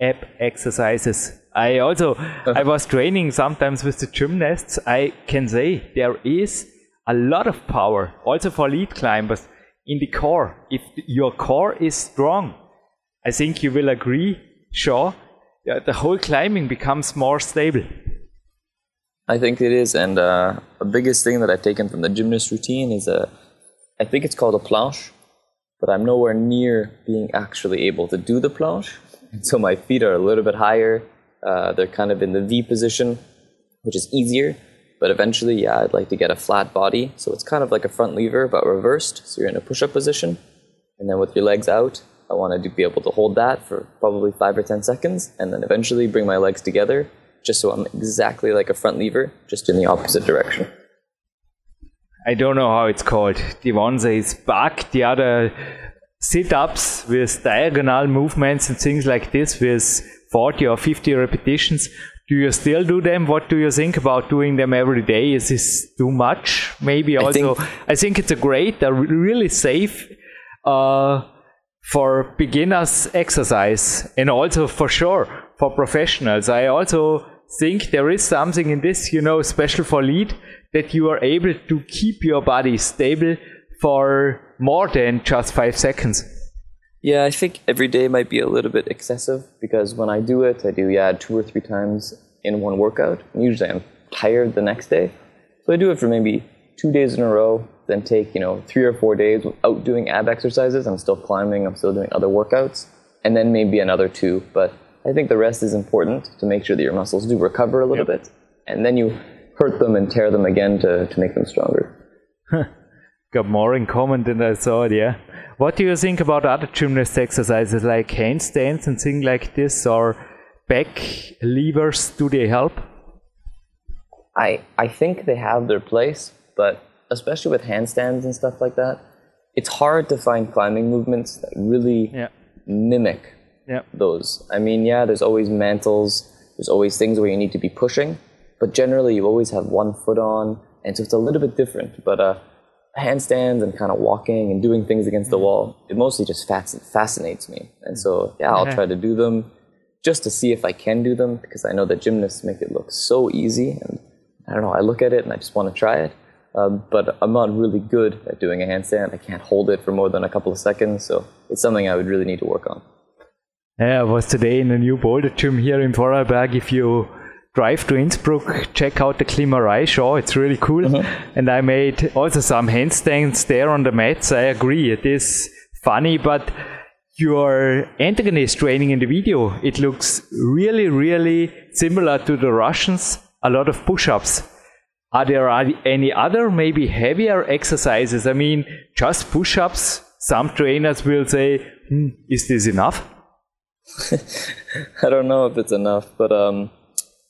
ab exercises? I also, I was training sometimes with the gymnasts. I can say there is a lot of power also for lead climbers in the core. If your core is strong, I think you will agree, sure, the whole climbing becomes more stable. I think it is, and uh, the biggest thing that I've taken from the gymnast routine is a, I think it's called a planche, but I'm nowhere near being actually able to do the planche. So my feet are a little bit higher. Uh, they're kind of in the V position, which is easier. But eventually, yeah, I'd like to get a flat body. So it's kind of like a front lever, but reversed. So you're in a push up position. And then with your legs out, I wanted to be able to hold that for probably five or 10 seconds and then eventually bring my legs together just so I'm exactly like a front lever, just in the opposite direction. I don't know how it's called. The one says back, the other sit ups with diagonal movements and things like this with 40 or 50 repetitions. Do you still do them? What do you think about doing them every day? Is this too much? Maybe also, I think, I think it's a great, a really safe uh, for beginners exercise and also for sure for professionals. I also think there is something in this, you know, special for lead that you are able to keep your body stable for more than just five seconds. Yeah, I think every day might be a little bit excessive because when I do it, I do, yeah, two or three times in one workout. Usually I'm tired the next day. So I do it for maybe two days in a row, then take, you know, three or four days without doing ab exercises. I'm still climbing, I'm still doing other workouts, and then maybe another two. But I think the rest is important to make sure that your muscles do recover a little yep. bit. And then you hurt them and tear them again to, to make them stronger. Got more in common than I thought, yeah. What do you think about other gymnast exercises like handstands and things like this or back levers? Do they help? I, I think they have their place, but especially with handstands and stuff like that, it's hard to find climbing movements that really yeah. mimic yeah. those. I mean, yeah, there's always mantles, there's always things where you need to be pushing, but generally you always have one foot on, and so it's a little bit different. But uh, handstands and kind of walking and doing things against the wall, it mostly just fascinates me. And so, yeah, I'll try to do them just to see if I can do them because I know that gymnasts make it look so easy. And I don't know, I look at it and I just want to try it. Um, but I'm not really good at doing a handstand. I can't hold it for more than a couple of seconds. So it's something I would really need to work on. Yeah, I was today in a new boulder gym here in Vorarlberg. If you drive to Innsbruck, check out the Klimerei show. It's really cool. Mm-hmm. And I made also some handstands there on the mats. I agree, it is funny, but your antagonist training in the video, it looks really, really similar to the Russians. A lot of push-ups. Are there any other, maybe heavier exercises? I mean, just push-ups. Some trainers will say, hmm, "Is this enough?" I don't know if it's enough, but um,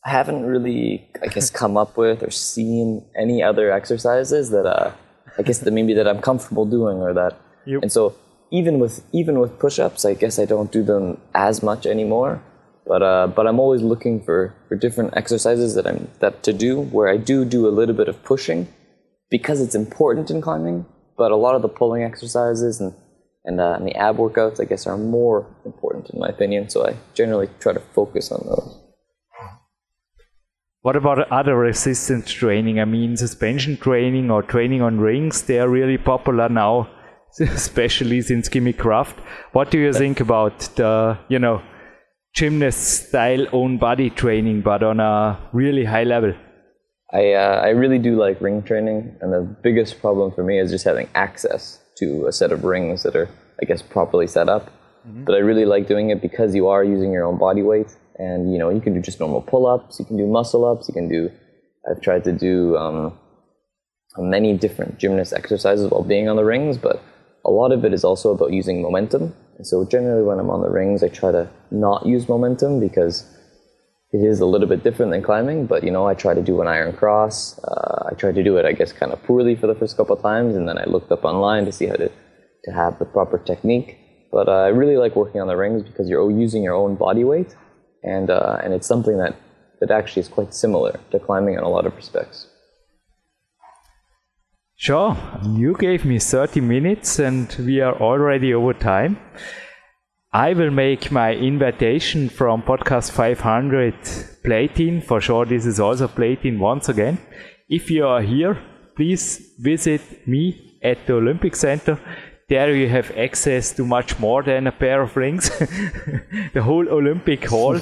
I haven't really, I guess, come up with or seen any other exercises that uh, I guess that maybe that I'm comfortable doing or that. Yep. And so even with even with push-ups, I guess I don't do them as much anymore. But uh, but I'm always looking for, for different exercises that I'm that to do where I do do a little bit of pushing because it's important in climbing. But a lot of the pulling exercises and and, uh, and the ab workouts, I guess, are more important in my opinion. So I generally try to focus on those. What about other resistance training? I mean, suspension training or training on rings, they are really popular now, especially since Gimme Craft. What do you think about the, you know, gymnast style own body training, but on a really high level? I, uh, I really do like ring training, and the biggest problem for me is just having access to a set of rings that are, I guess, properly set up. Mm-hmm. But I really like doing it because you are using your own body weight and you know you can do just normal pull-ups you can do muscle ups you can do i've tried to do um, many different gymnast exercises while being on the rings but a lot of it is also about using momentum so generally when i'm on the rings i try to not use momentum because it is a little bit different than climbing but you know i try to do an iron cross uh, i tried to do it i guess kind of poorly for the first couple of times and then i looked up online to see how to, to have the proper technique but uh, i really like working on the rings because you're using your own body weight and uh, and it's something that that actually is quite similar to climbing in a lot of respects. Sure, you gave me 30 minutes and we are already over time. I will make my invitation from podcast 500 Platin. For sure, this is also Platin once again. If you are here, please visit me at the Olympic Center there you have access to much more than a pair of rings. the whole Olympic hall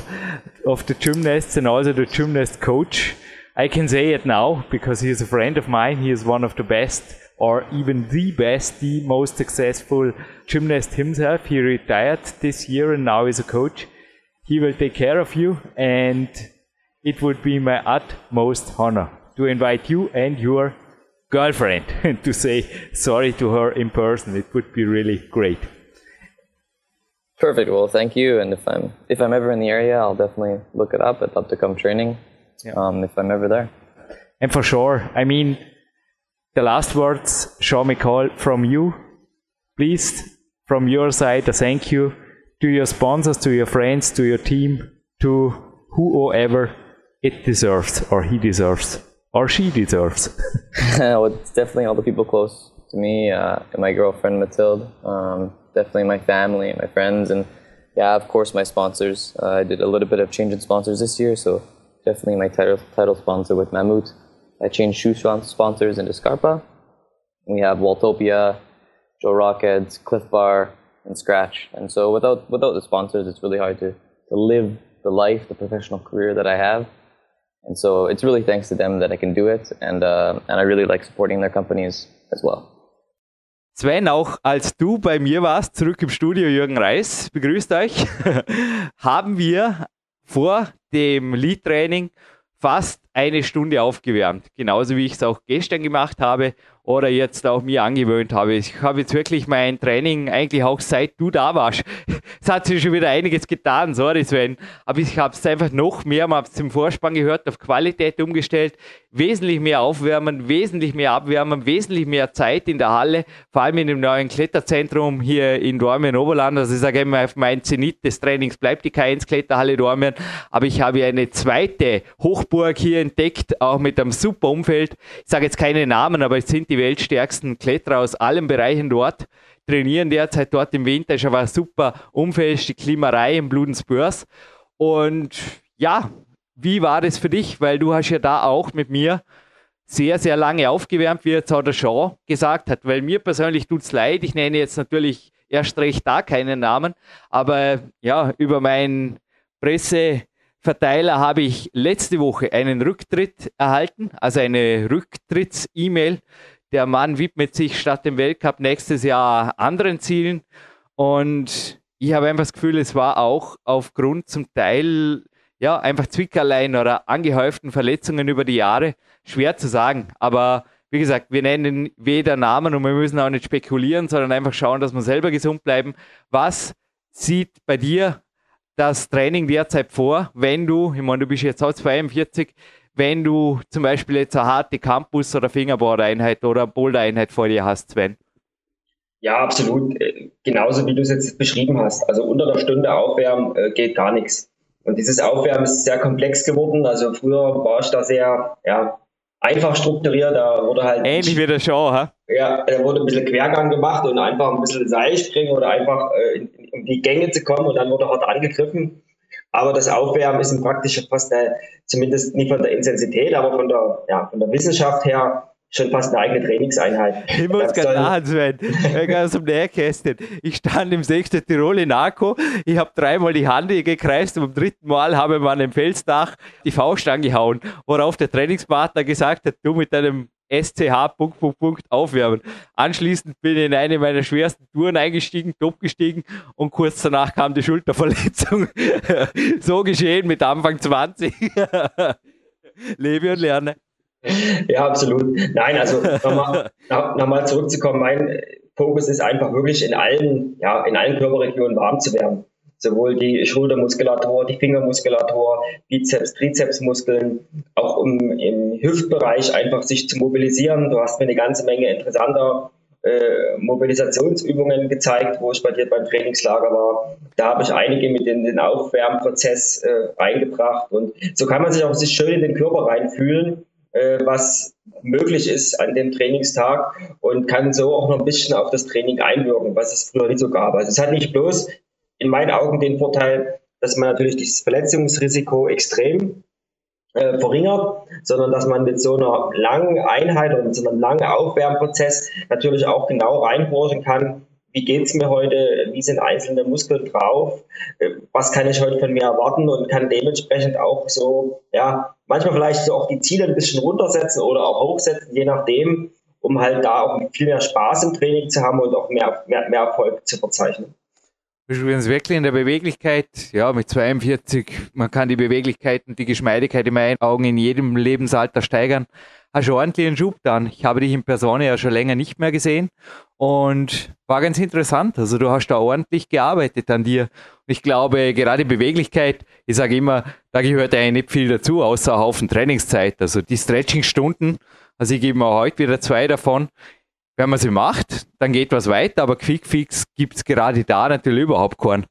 of the gymnasts and also the gymnast coach. I can say it now because he is a friend of mine. He is one of the best, or even the best, the most successful gymnast himself. He retired this year and now is a coach. He will take care of you, and it would be my utmost honor to invite you and your girlfriend to say sorry to her in person. It would be really great. Perfect. Well, thank you. And if I'm if I'm ever in the area, I'll definitely look it up. I'd love to come training yeah. um, if I'm ever there. And for sure, I mean, the last words, Sean McCall, from you, please, from your side, a thank you to your sponsors, to your friends, to your team, to whoever it deserves or he deserves or she deserves. well, it's definitely all the people close to me, uh, and my girlfriend Mathilde, um, definitely my family and my friends, and yeah, of course my sponsors. Uh, I did a little bit of change in sponsors this year, so definitely my title title sponsor with Mammut. I changed shoe sponsors into Scarpa. We have Waltopia, Joe Rockheads, Cliff Bar, and Scratch. And so without without the sponsors, it's really hard to, to live the life, the professional career that I have. And so it's really thanks to them that I can do it, and uh, and I really like supporting their companies as well. Sven, auch als du bei mir warst, zurück im Studio, Jürgen Reis, begrüßt euch, haben wir vor dem Lead-Training fast eine Stunde aufgewärmt. Genauso wie ich es auch gestern gemacht habe oder jetzt auch mir angewöhnt habe. Ich habe jetzt wirklich mein Training eigentlich auch seit du da warst. Es hat sich schon wieder einiges getan, sorry Sven. Aber ich habe es einfach noch mehr, man hat es im Vorspann gehört, auf Qualität umgestellt. Wesentlich mehr aufwärmen, wesentlich mehr abwärmen, wesentlich mehr Zeit in der Halle, vor allem in dem neuen Kletterzentrum hier in Dormien Oberland. Also ich sage immer, mein Zenit des Trainings bleibt die K1 Kletterhalle Dormien. Aber ich habe eine zweite Hochburg hier entdeckt, auch mit einem super Umfeld. Ich sage jetzt keine Namen, aber es sind die weltstärksten Kletterer aus allen Bereichen dort, trainieren derzeit dort im Winter. Ist aber super Umfeld, die Klimarei im Bludensbörs. Und ja, wie war das für dich? Weil du hast ja da auch mit mir sehr, sehr lange aufgewärmt, wie jetzt auch der Sean gesagt hat. Weil mir persönlich tut es leid, ich nenne jetzt natürlich erst recht da keinen Namen, aber ja, über meinen Presseverteiler habe ich letzte Woche einen Rücktritt erhalten, also eine Rücktritts-E-Mail. Der Mann widmet sich statt dem Weltcup nächstes Jahr anderen Zielen und ich habe einfach das Gefühl, es war auch aufgrund zum Teil ja einfach Zwickerlein oder angehäuften Verletzungen über die Jahre schwer zu sagen. Aber wie gesagt, wir nennen weder Namen und wir müssen auch nicht spekulieren, sondern einfach schauen, dass wir selber gesund bleiben. Was sieht bei dir das Training derzeit vor, wenn du, ich meine, du bist jetzt auch 42, wenn du zum Beispiel jetzt eine harte Campus- oder Fingerboard-Einheit oder Boulder-Einheit vor dir hast, Sven? Ja, absolut. Äh, genauso wie du es jetzt beschrieben hast. Also unter einer Stunde aufwärmen äh, geht gar nichts. Und dieses Aufwärmen ist sehr komplex geworden. Also früher war ich da sehr, ja, einfach strukturiert. Da wurde halt. Ähnlich wie der Show, ha? Ja, da wurde ein bisschen Quergang gemacht und einfach ein bisschen Seil springen oder einfach äh, in, um die Gänge zu kommen und dann wurde hart angegriffen. Aber das Aufwärmen ist praktisch fast eine, zumindest nicht von der Intensität, aber von der, ja, von der Wissenschaft her schon fast eine eigene Trainingseinheit. Ich muss gerade lachen, Sven. Ganz um Nähkästchen. Ich stand im 6. Tirol in Akko. Ich habe dreimal die Hand gekreist und beim dritten Mal habe ich an dem Felsdach die Faust angehauen, worauf der Trainingspartner gesagt hat, du mit deinem SCH Punkt, Punkt, Punkt aufwärmen. Anschließend bin ich in eine meiner schwersten Touren eingestiegen, top gestiegen und kurz danach kam die Schulterverletzung. so geschehen mit Anfang 20. Lebe und lerne. Ja, absolut. Nein, also nochmal noch zurückzukommen, mein Fokus ist einfach wirklich in allen, ja, in allen Körperregionen warm zu werden. Sowohl die Schultermuskulatur, die Fingermuskulatur, Bizeps, Trizepsmuskeln, auch im, im Hüftbereich einfach sich zu mobilisieren. Du hast mir eine ganze Menge interessanter äh, Mobilisationsübungen gezeigt, wo ich bei dir beim Trainingslager war. Da habe ich einige mit in den Aufwärmprozess äh, reingebracht und so kann man sich auch sich schön in den Körper reinfühlen was möglich ist an dem Trainingstag und kann so auch noch ein bisschen auf das Training einwirken, was es früher nicht so gab. Also es hat nicht bloß in meinen Augen den Vorteil, dass man natürlich das Verletzungsrisiko extrem äh, verringert, sondern dass man mit so einer langen Einheit und mit so einem langen Aufwärmprozess natürlich auch genau reinhorchen kann, wie geht's mir heute, wie sind einzelne Muskeln drauf, äh, was kann ich heute von mir erwarten und kann dementsprechend auch so, ja, manchmal vielleicht so auch die Ziele ein bisschen runtersetzen oder auch hochsetzen, je nachdem, um halt da auch viel mehr Spaß im Training zu haben und auch mehr, mehr, mehr Erfolg zu verzeichnen. Übrigens wirklich in der Beweglichkeit, ja, mit 42, man kann die Beweglichkeit und die Geschmeidigkeit in meinen Augen in jedem Lebensalter steigern hast du ordentlich einen Schub dann. Ich habe dich in Person ja schon länger nicht mehr gesehen und war ganz interessant. Also du hast da ordentlich gearbeitet an dir. Und ich glaube, gerade Beweglichkeit, ich sage immer, da gehört eigentlich nicht viel dazu, außer Haufen Trainingszeit. Also die Stretching-Stunden, also ich gebe mir heute wieder zwei davon. Wenn man sie macht, dann geht was weiter, aber Quickfix gibt es gerade da natürlich überhaupt keinen.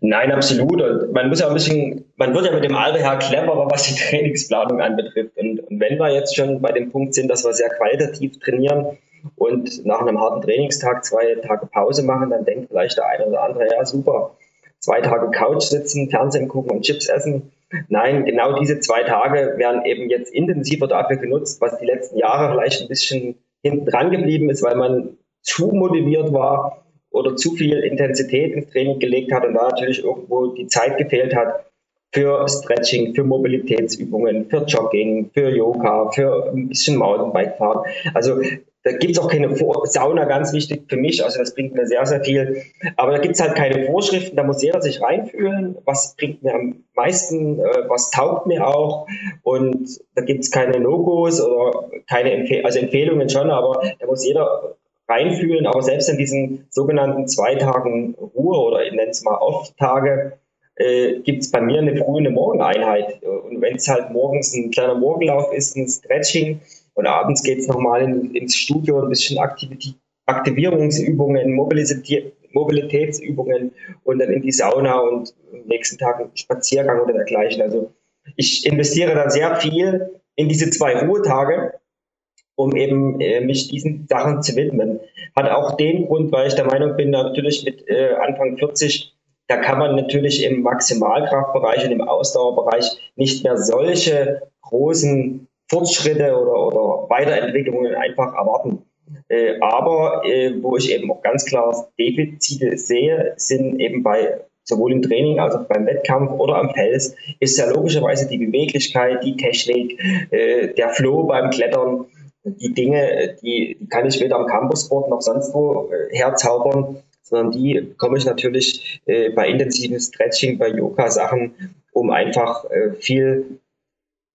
Nein, absolut. Und man muss ja ein bisschen, man wird ja mit dem Alter her cleverer, was die Trainingsplanung anbetrifft. Und, und wenn wir jetzt schon bei dem Punkt sind, dass wir sehr qualitativ trainieren und nach einem harten Trainingstag zwei Tage Pause machen, dann denkt vielleicht der eine oder andere, ja super, zwei Tage Couch sitzen, Fernsehen gucken und Chips essen. Nein, genau diese zwei Tage werden eben jetzt intensiver dafür genutzt, was die letzten Jahre vielleicht ein bisschen hinten dran geblieben ist, weil man zu motiviert war, oder zu viel Intensität ins Training gelegt hat und da natürlich irgendwo die Zeit gefehlt hat für Stretching, für Mobilitätsübungen, für Jogging, für Yoga, für ein bisschen Mountainbike-Fahren. Also da gibt es auch keine Vor Sauna, ganz wichtig für mich, also das bringt mir sehr, sehr viel. Aber da gibt es halt keine Vorschriften, da muss jeder sich reinfühlen, was bringt mir am meisten, äh, was taugt mir auch. Und da gibt es keine Logos oder keine Empfehlungen, also Empfehlungen schon, aber da muss jeder reinfühlen. Aber selbst in diesen sogenannten zwei Tagen Ruhe oder ich nenne es mal Off-Tage, äh, gibt es bei mir eine frühe eine Morgeneinheit. Und wenn es halt morgens ein kleiner Morgenlauf ist, ein Stretching und abends geht es nochmal in, ins Studio, ein bisschen Aktivierungsübungen, Mobilitätsübungen und dann in die Sauna und am nächsten Tag einen Spaziergang oder dergleichen. Also ich investiere dann sehr viel in diese zwei Ruhetage um eben äh, mich diesen Sachen zu widmen. Hat auch den Grund, weil ich der Meinung bin, natürlich mit äh, Anfang 40, da kann man natürlich im Maximalkraftbereich und im Ausdauerbereich nicht mehr solche großen Fortschritte oder, oder Weiterentwicklungen einfach erwarten. Äh, aber äh, wo ich eben auch ganz klar Defizite sehe, sind eben bei sowohl im Training als auch beim Wettkampf oder am Fels, ist ja logischerweise die Beweglichkeit, die Technik, äh, der Flow beim Klettern, die Dinge, die, die kann ich weder am Campussport noch sonst wo äh, herzaubern, sondern die komme ich natürlich äh, bei intensivem Stretching, bei Yoga-Sachen, um einfach äh, viel,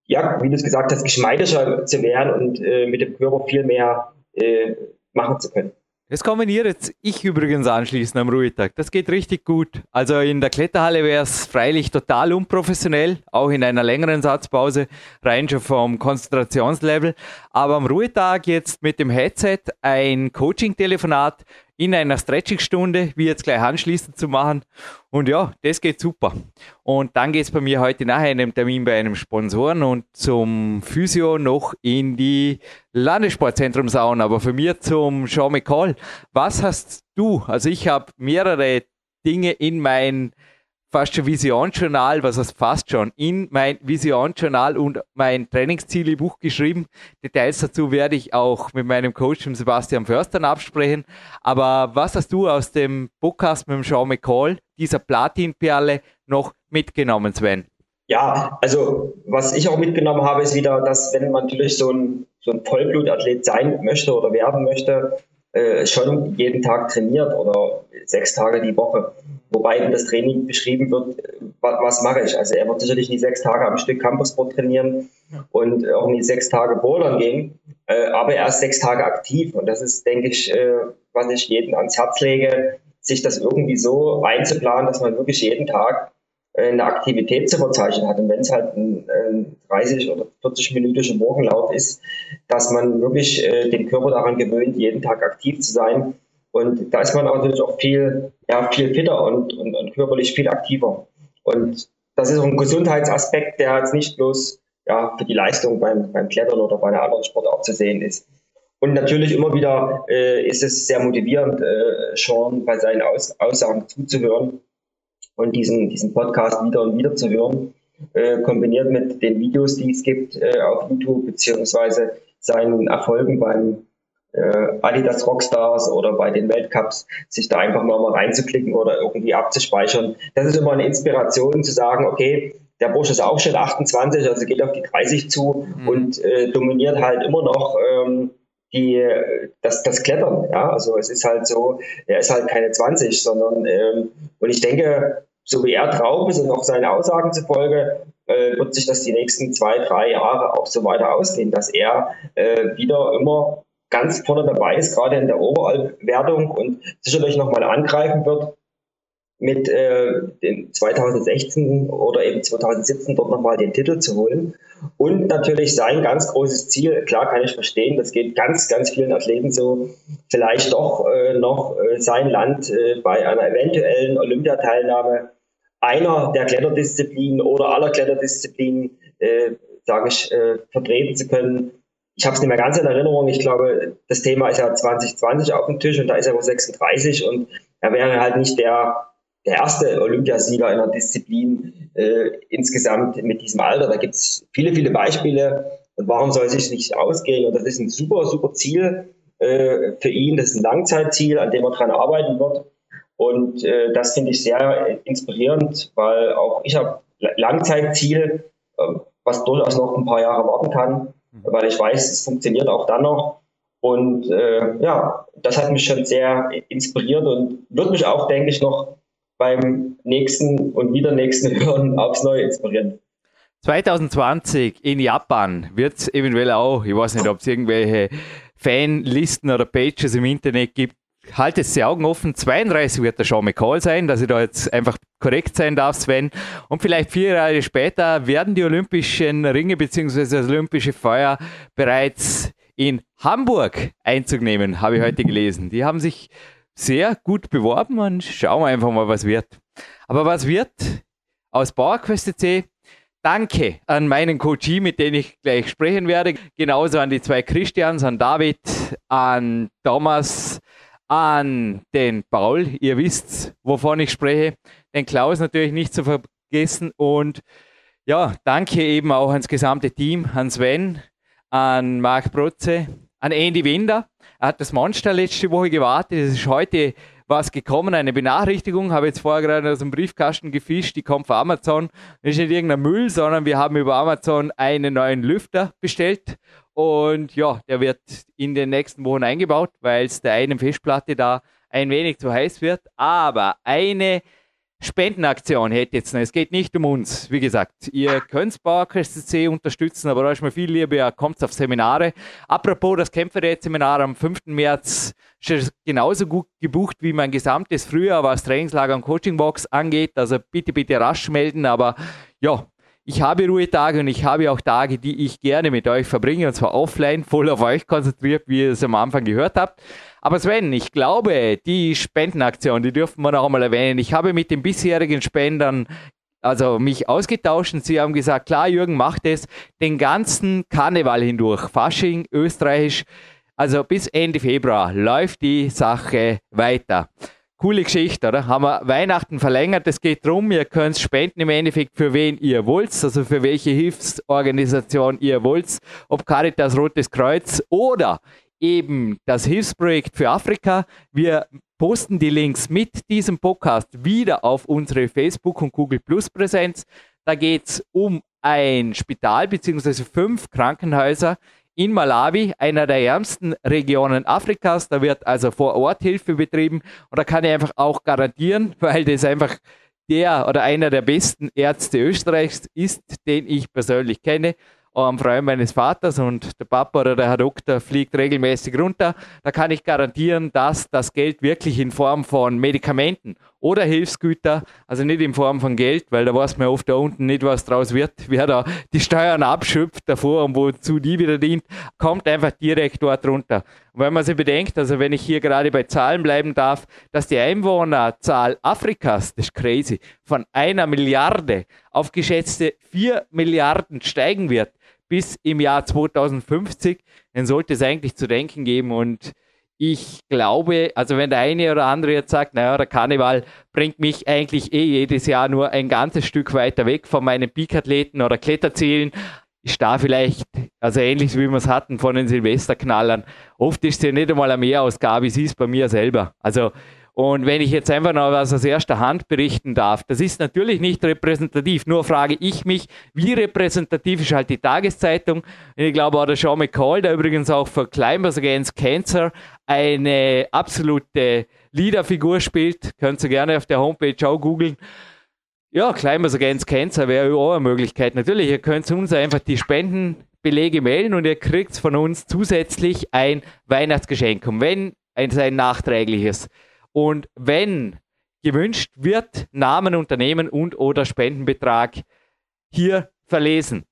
ja, wie du es gesagt hast, geschmeidiger zu werden und äh, mit dem Körper viel mehr äh, machen zu können. Das kombiniere jetzt ich übrigens anschließend am Ruhetag. Das geht richtig gut. Also in der Kletterhalle wäre es freilich total unprofessionell, auch in einer längeren Satzpause, rein schon vom Konzentrationslevel. Aber am Ruhetag jetzt mit dem Headset ein Coaching-Telefonat in einer Stretching-Stunde, wie jetzt gleich anschließend zu machen. Und ja, das geht super. Und dann geht es bei mir heute nachher in einem Termin bei einem Sponsoren und zum Physio noch in die Landessportzentrum Sauna. Aber für mich zum Sean McCall. Was hast du? Also ich habe mehrere Dinge in mein fast schon Visionsjournal, was heißt fast schon, in mein Visionsjournal und mein Trainingsziele-Buch geschrieben. Details dazu werde ich auch mit meinem Coach Sebastian Förstern absprechen. Aber was hast du aus dem Podcast mit dem Sean McCall, dieser Platinperle, noch mitgenommen, Sven? Ja, also was ich auch mitgenommen habe, ist wieder, dass wenn man natürlich so ein, so ein Vollblutathlet sein möchte oder werden möchte, äh, schon jeden Tag trainiert oder sechs Tage die Woche. Wobei in das Training beschrieben wird, was, was mache ich. Also er wird sicherlich nicht sechs Tage am Stück Campussport trainieren und auch nicht sechs Tage Bouldern gehen, äh, aber er ist sechs Tage aktiv. Und das ist, denke ich, äh, was ich jedem ans Herz lege, sich das irgendwie so einzuplanen, dass man wirklich jeden Tag eine Aktivität zu verzeichnen hat. Und wenn es halt ein, ein 30 oder 40 minütischer Morgenlauf ist, dass man wirklich äh, den Körper daran gewöhnt, jeden Tag aktiv zu sein. Und da ist man natürlich auch viel, ja, viel fitter und, und, und körperlich viel aktiver. Und das ist auch ein Gesundheitsaspekt, der jetzt nicht bloß ja, für die Leistung beim, beim Klettern oder bei einer anderen Sportart zu sehen ist. Und natürlich immer wieder äh, ist es sehr motivierend, äh, schon bei seinen Aus Aussagen zuzuhören und diesen, diesen Podcast wieder und wieder zu hören, äh, kombiniert mit den Videos, die es gibt äh, auf YouTube, beziehungsweise seinen Erfolgen beim äh, Adidas Rockstars oder bei den Weltcups, sich da einfach mal, mal reinzuklicken oder irgendwie abzuspeichern. Das ist immer eine Inspiration zu sagen, okay, der Bursch ist auch schon 28, also geht auf die 30 zu mhm. und äh, dominiert halt immer noch ähm, die, das, das Klettern. Ja? Also es ist halt so, er ist halt keine 20, sondern ähm, und ich denke, so wie er drauf ist und auch seine Aussagen zufolge, äh, wird sich das die nächsten zwei, drei Jahre auch so weiter ausgehen, dass er äh, wieder immer ganz vorne dabei ist, gerade in der Overall-Wertung und sicherlich nochmal angreifen wird mit äh, den 2016 oder eben 2017 dort nochmal den Titel zu holen. Und natürlich sein ganz großes Ziel, klar kann ich verstehen, das geht ganz, ganz vielen Athleten so, vielleicht doch äh, noch äh, sein Land äh, bei einer eventuellen Olympiateilnahme einer der Kletterdisziplinen oder aller Kletterdisziplinen, äh, sage ich, äh, vertreten zu können. Ich habe es nicht mehr ganz in Erinnerung. Ich glaube, das Thema ist ja 2020 auf dem Tisch und da ist er auch 36 und er wäre halt nicht der der erste Olympiasieger in einer Disziplin äh, insgesamt mit diesem Alter. Da gibt es viele, viele Beispiele. Und warum soll es sich nicht ausgehen? Und das ist ein super, super Ziel äh, für ihn. Das ist ein Langzeitziel, an dem er dran arbeiten wird. Und äh, das finde ich sehr inspirierend, weil auch ich habe Langzeitziel, äh, was durchaus noch ein paar Jahre warten kann, weil ich weiß, es funktioniert auch dann noch. Und äh, ja, das hat mich schon sehr inspiriert und wird mich auch, denke ich, noch beim nächsten und wieder nächsten Hören aufs Neue inspirieren. 2020 in Japan wird es eventuell auch, ich weiß nicht, ob es irgendwelche Fanlisten oder Pages im Internet gibt. Haltet die Augen offen. 32 wird der Sean McCall sein, dass ich da jetzt einfach korrekt sein darf, Sven. Und vielleicht vier Jahre später werden die Olympischen Ringe bzw. das Olympische Feuer bereits in Hamburg Einzug nehmen, habe ich heute gelesen. Die haben sich sehr gut beworben und schauen wir einfach mal, was wird. Aber was wird aus PowerQuest C? Danke an meinen Coachie, mit dem ich gleich sprechen werde. Genauso an die zwei Christians, an David, an Thomas, an den Paul. Ihr wisst, wovon ich spreche. Den Klaus natürlich nicht zu vergessen. Und ja, danke eben auch ans gesamte Team, an Sven, an Marc Protze, an Andy Winder. Er hat das Monster letzte Woche gewartet. Es ist heute was gekommen, eine Benachrichtigung. Habe jetzt vorher gerade aus dem Briefkasten gefischt. Die kommt von Amazon. Das ist nicht irgendein Müll, sondern wir haben über Amazon einen neuen Lüfter bestellt. Und ja, der wird in den nächsten Wochen eingebaut, weil es der einen Festplatte da ein wenig zu heiß wird. Aber eine Spendenaktion hätte jetzt noch. Es geht nicht um uns. Wie gesagt, ihr könnt PowerQuest C unterstützen, aber da ist mir viel lieber, ihr kommt auf Seminare. Apropos, das Kämpferät-Seminar am 5. März ist genauso gut gebucht wie mein gesamtes Frühjahr, was Trainingslager und Coachingbox angeht. Also bitte, bitte rasch melden. Aber ja, ich habe Ruhetage und ich habe auch Tage, die ich gerne mit euch verbringe, und zwar offline, voll auf euch konzentriert, wie ihr es am Anfang gehört habt. Aber Sven, ich glaube, die Spendenaktion, die dürfen wir noch einmal erwähnen. Ich habe mit den bisherigen Spendern also mich ausgetauscht und sie haben gesagt, klar, Jürgen macht es den ganzen Karneval hindurch, Fasching, Österreichisch, also bis Ende Februar läuft die Sache weiter. Coole Geschichte, oder? Haben wir Weihnachten verlängert. Es geht darum, ihr könnt spenden im Endeffekt für wen ihr wollt, also für welche Hilfsorganisation ihr wollt, ob Caritas, Rotes Kreuz oder eben das Hilfsprojekt für Afrika. Wir posten die Links mit diesem Podcast wieder auf unsere Facebook- und Google Plus Präsenz. Da geht es um ein Spital bzw. fünf Krankenhäuser in Malawi, einer der ärmsten Regionen Afrikas. Da wird also vor Ort Hilfe betrieben und da kann ich einfach auch garantieren, weil das einfach der oder einer der besten Ärzte Österreichs ist, den ich persönlich kenne am Freund meines Vaters und der Papa oder der Herr Doktor fliegt regelmäßig runter. Da kann ich garantieren, dass das Geld wirklich in Form von Medikamenten oder Hilfsgüter, also nicht in Form von Geld, weil da weiß man oft da unten nicht, was draus wird, wer da die Steuern abschöpft davor und wozu die wieder dient, kommt einfach direkt dort runter. Und wenn man sich bedenkt, also wenn ich hier gerade bei Zahlen bleiben darf, dass die Einwohnerzahl Afrikas, das ist crazy, von einer Milliarde auf geschätzte vier Milliarden steigen wird, bis im Jahr 2050, dann sollte es eigentlich zu denken geben. Und ich glaube, also wenn der eine oder andere jetzt sagt, naja, der Karneval bringt mich eigentlich eh jedes Jahr nur ein ganzes Stück weiter weg von meinen Peak-Athleten oder Kletterzielen, ist da vielleicht, also ähnlich wie wir es hatten von den Silvesterknallern. Oft ist es ja nicht einmal eine Mehrausgabe, sie ist bei mir selber. Also und wenn ich jetzt einfach noch was aus erster Hand berichten darf, das ist natürlich nicht repräsentativ. Nur frage ich mich, wie repräsentativ ist halt die Tageszeitung? Ich glaube auch der Sean McCall, der übrigens auch für Climbers Against Cancer eine absolute Leaderfigur spielt. Könnt ihr gerne auf der Homepage auch googeln. Ja, Climbers Against Cancer wäre auch eine Möglichkeit. Natürlich, ihr könnt uns einfach die Spendenbelege melden und ihr kriegt von uns zusätzlich ein Weihnachtsgeschenk. Und wenn ein, ein nachträgliches und wenn gewünscht wird, Namen, Unternehmen und oder Spendenbetrag hier verlesen.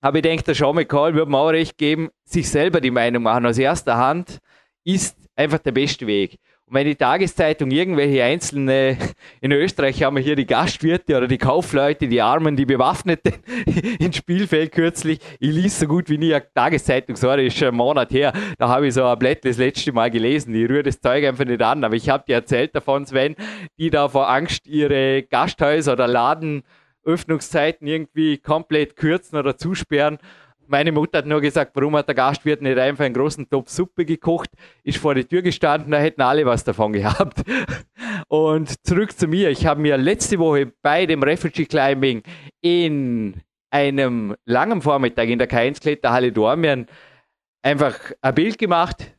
Aber ich denke, der Sean McCall wird mir auch recht geben, sich selber die Meinung machen aus erster Hand ist einfach der beste Weg. Und wenn die Tageszeitung irgendwelche einzelne, in Österreich haben wir hier die Gastwirte oder die Kaufleute, die Armen, die Bewaffneten ins Spielfeld kürzlich. Ich ließ so gut wie nie eine Tageszeitung, sorry, ist schon ein Monat her. Da habe ich so ein Blatt das letzte Mal gelesen. Ich rühre das Zeug einfach nicht an. Aber ich habe dir erzählt davon, Sven, die da vor Angst ihre Gasthäuser oder Ladenöffnungszeiten irgendwie komplett kürzen oder zusperren meine Mutter hat nur gesagt, warum hat der Gastwirt nicht einfach einen großen Topf Suppe gekocht, ist vor der Tür gestanden, da hätten alle was davon gehabt. Und zurück zu mir. Ich habe mir letzte Woche bei dem Refugee Climbing in einem langen Vormittag in der K1-Kletterhalle Dormien einfach ein Bild gemacht.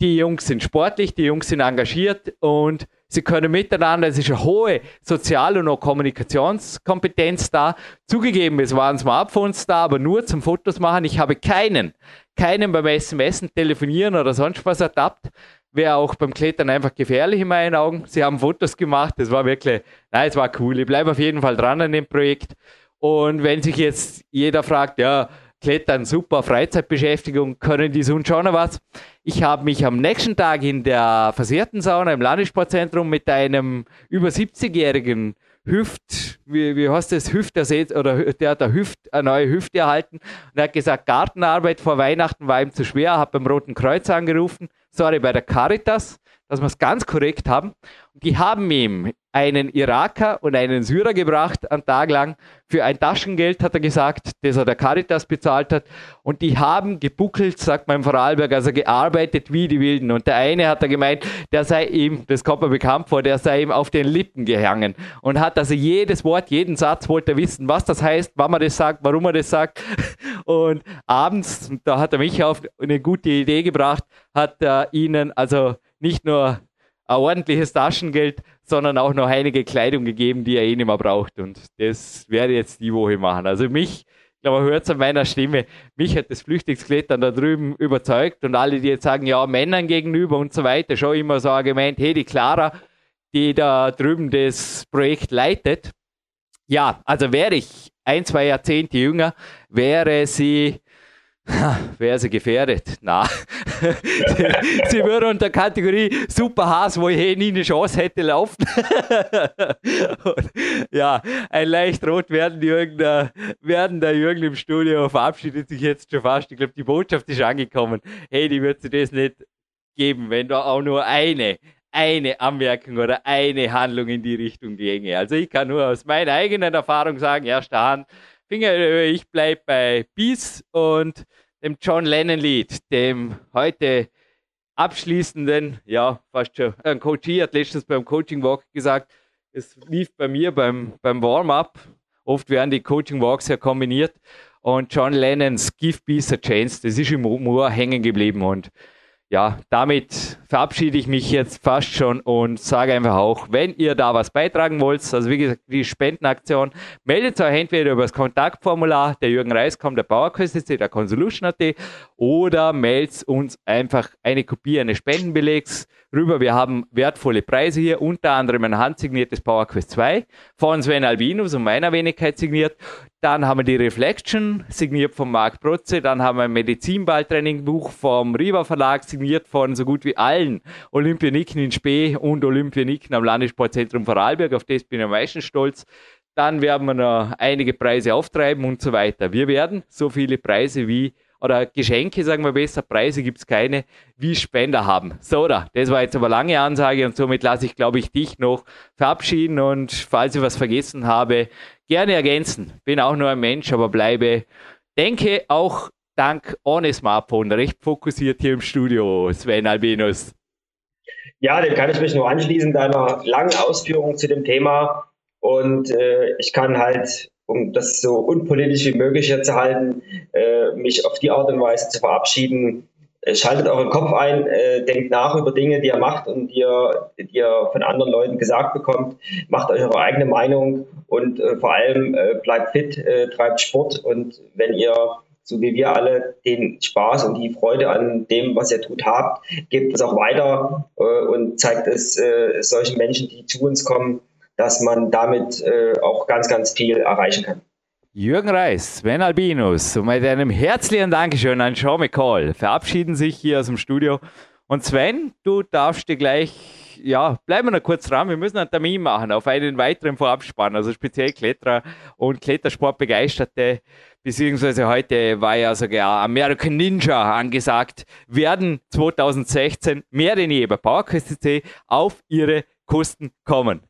Die Jungs sind sportlich, die Jungs sind engagiert und Sie können miteinander, es ist eine hohe Sozial- und auch Kommunikationskompetenz da. Zugegeben, es waren Smartphones da, aber nur zum Fotos machen. Ich habe keinen, keinen beim SMS, Telefonieren oder sonst was ertappt. Wäre auch beim Klettern einfach gefährlich in meinen Augen. Sie haben Fotos gemacht, das war wirklich, nein, es war cool. Ich bleibe auf jeden Fall dran an dem Projekt. Und wenn sich jetzt jeder fragt, ja, Klettern, super Freizeitbeschäftigung, können die sonst schon noch was? Ich habe mich am nächsten Tag in der Versehrten Sauna im Landessportzentrum mit einem über 70-jährigen Hüft, wie, wie heißt das, Hüftersetz oder der hat eine, Hüft, eine neue Hüfte erhalten. Und er hat gesagt, Gartenarbeit vor Weihnachten war ihm zu schwer, hat beim Roten Kreuz angerufen, sorry, bei der Caritas, dass wir es ganz korrekt haben. Und die haben ihm einen Iraker und einen Syrer gebracht, einen Tag lang, für ein Taschengeld, hat er gesagt, das er der Caritas bezahlt hat. Und die haben gebuckelt, sagt man im Vorarlberg, also gearbeitet wie die Wilden. Und der eine hat er gemeint, der sei ihm, das kommt mir bekannt vor, der sei ihm auf den Lippen gehangen. Und hat also jedes Wort, jeden Satz wollte er wissen, was das heißt, wann man das sagt, warum er das sagt. Und abends, da hat er mich auf eine gute Idee gebracht, hat er ihnen also nicht nur ein ordentliches Taschengeld, sondern auch noch einige Kleidung gegeben, die er eh nicht mehr braucht. Und das werde ich jetzt die Woche machen. Also mich, ich glaube, man hört es an meiner Stimme, mich hat das Flüchtlingsklettern da drüben überzeugt und alle, die jetzt sagen, ja, Männern gegenüber und so weiter, schon immer so Argument, hey, die Clara, die da drüben das Projekt leitet, ja, also wäre ich ein, zwei Jahrzehnte jünger, wäre sie Wäre sie gefährdet? Na. sie, würde unter Kategorie Super Haas, wo ich eh nie eine Chance hätte, laufen. ja, ein leicht rot werden Jürgen, der, werden der Jürgen im Studio verabschiedet sich jetzt schon fast. Ich glaube, die Botschaft ist angekommen. Hey, die wird sie das nicht geben, wenn da auch nur eine, eine Anmerkung oder eine Handlung in die Richtung ginge. Also ich kann nur aus meiner eigenen Erfahrung sagen, erster Hand, Finger, ich bleibe bei Peace und dem John Lennon-Lied, dem heute abschließenden, ja, fast schon, ein Coachie hat letztens beim Coaching Walk gesagt, es lief bei mir beim, beim Warm-up. Oft werden die Coaching Walks ja kombiniert. Und John Lennons Give Peace a Chance, das ist im Ohr hängen geblieben. Und ja, damit verabschiede ich mich jetzt fast schon und sage einfach auch, wenn ihr da was beitragen wollt, also wie gesagt, die Spendenaktion, meldet euch entweder über das Kontaktformular der Jürgen Reiskom, der PowerQuest, der Consolution.at oder meldet uns einfach eine Kopie eines Spendenbelegs rüber. Wir haben wertvolle Preise hier, unter anderem ein handsigniertes PowerQuest 2 von Sven Albinus und meiner Wenigkeit signiert. Dann haben wir die Reflection, signiert von Marc Protze. Dann haben wir ein Medizinballtraining-Buch vom Riva Verlag, signiert von so gut wie allen Olympioniken in Spee und Olympioniken am Landessportzentrum Vorarlberg. Auf das bin ich am meisten stolz. Dann werden wir noch einige Preise auftreiben und so weiter. Wir werden so viele Preise wie oder Geschenke, sagen wir besser, Preise gibt es keine, wie Spender haben. So, da, das war jetzt aber lange Ansage und somit lasse ich, glaube ich, dich noch verabschieden und falls ich was vergessen habe, gerne ergänzen. Bin auch nur ein Mensch, aber bleibe, denke auch dank ohne Smartphone recht fokussiert hier im Studio, Sven Albinus. Ja, dem kann ich mich nur anschließen, deiner langen Ausführung zu dem Thema. Und äh, ich kann halt um das so unpolitisch wie möglich zu halten, äh, mich auf die Art und Weise zu verabschieden. Äh, schaltet euren Kopf ein, äh, denkt nach über Dinge, die ihr macht und die ihr, die ihr von anderen Leuten gesagt bekommt. Macht euch eure eigene Meinung und äh, vor allem äh, bleibt fit, äh, treibt Sport und wenn ihr so wie wir alle den Spaß und die Freude an dem, was ihr tut, habt, gebt es auch weiter und zeigt es solchen Menschen, die zu uns kommen, dass man damit äh, auch ganz, ganz viel erreichen kann. Jürgen Reis, Sven Albinus und mit einem herzlichen Dankeschön an Sean McCall verabschieden sich hier aus dem Studio. Und Sven, du darfst dir gleich, ja, bleiben wir noch kurz dran. Wir müssen einen Termin machen auf einen weiteren Vorabspann, also speziell Kletterer und Klettersportbegeisterte, beziehungsweise heute war ja sogar American Ninja angesagt, werden 2016 mehr denn je bei PowerQuest auf ihre Kosten kommen.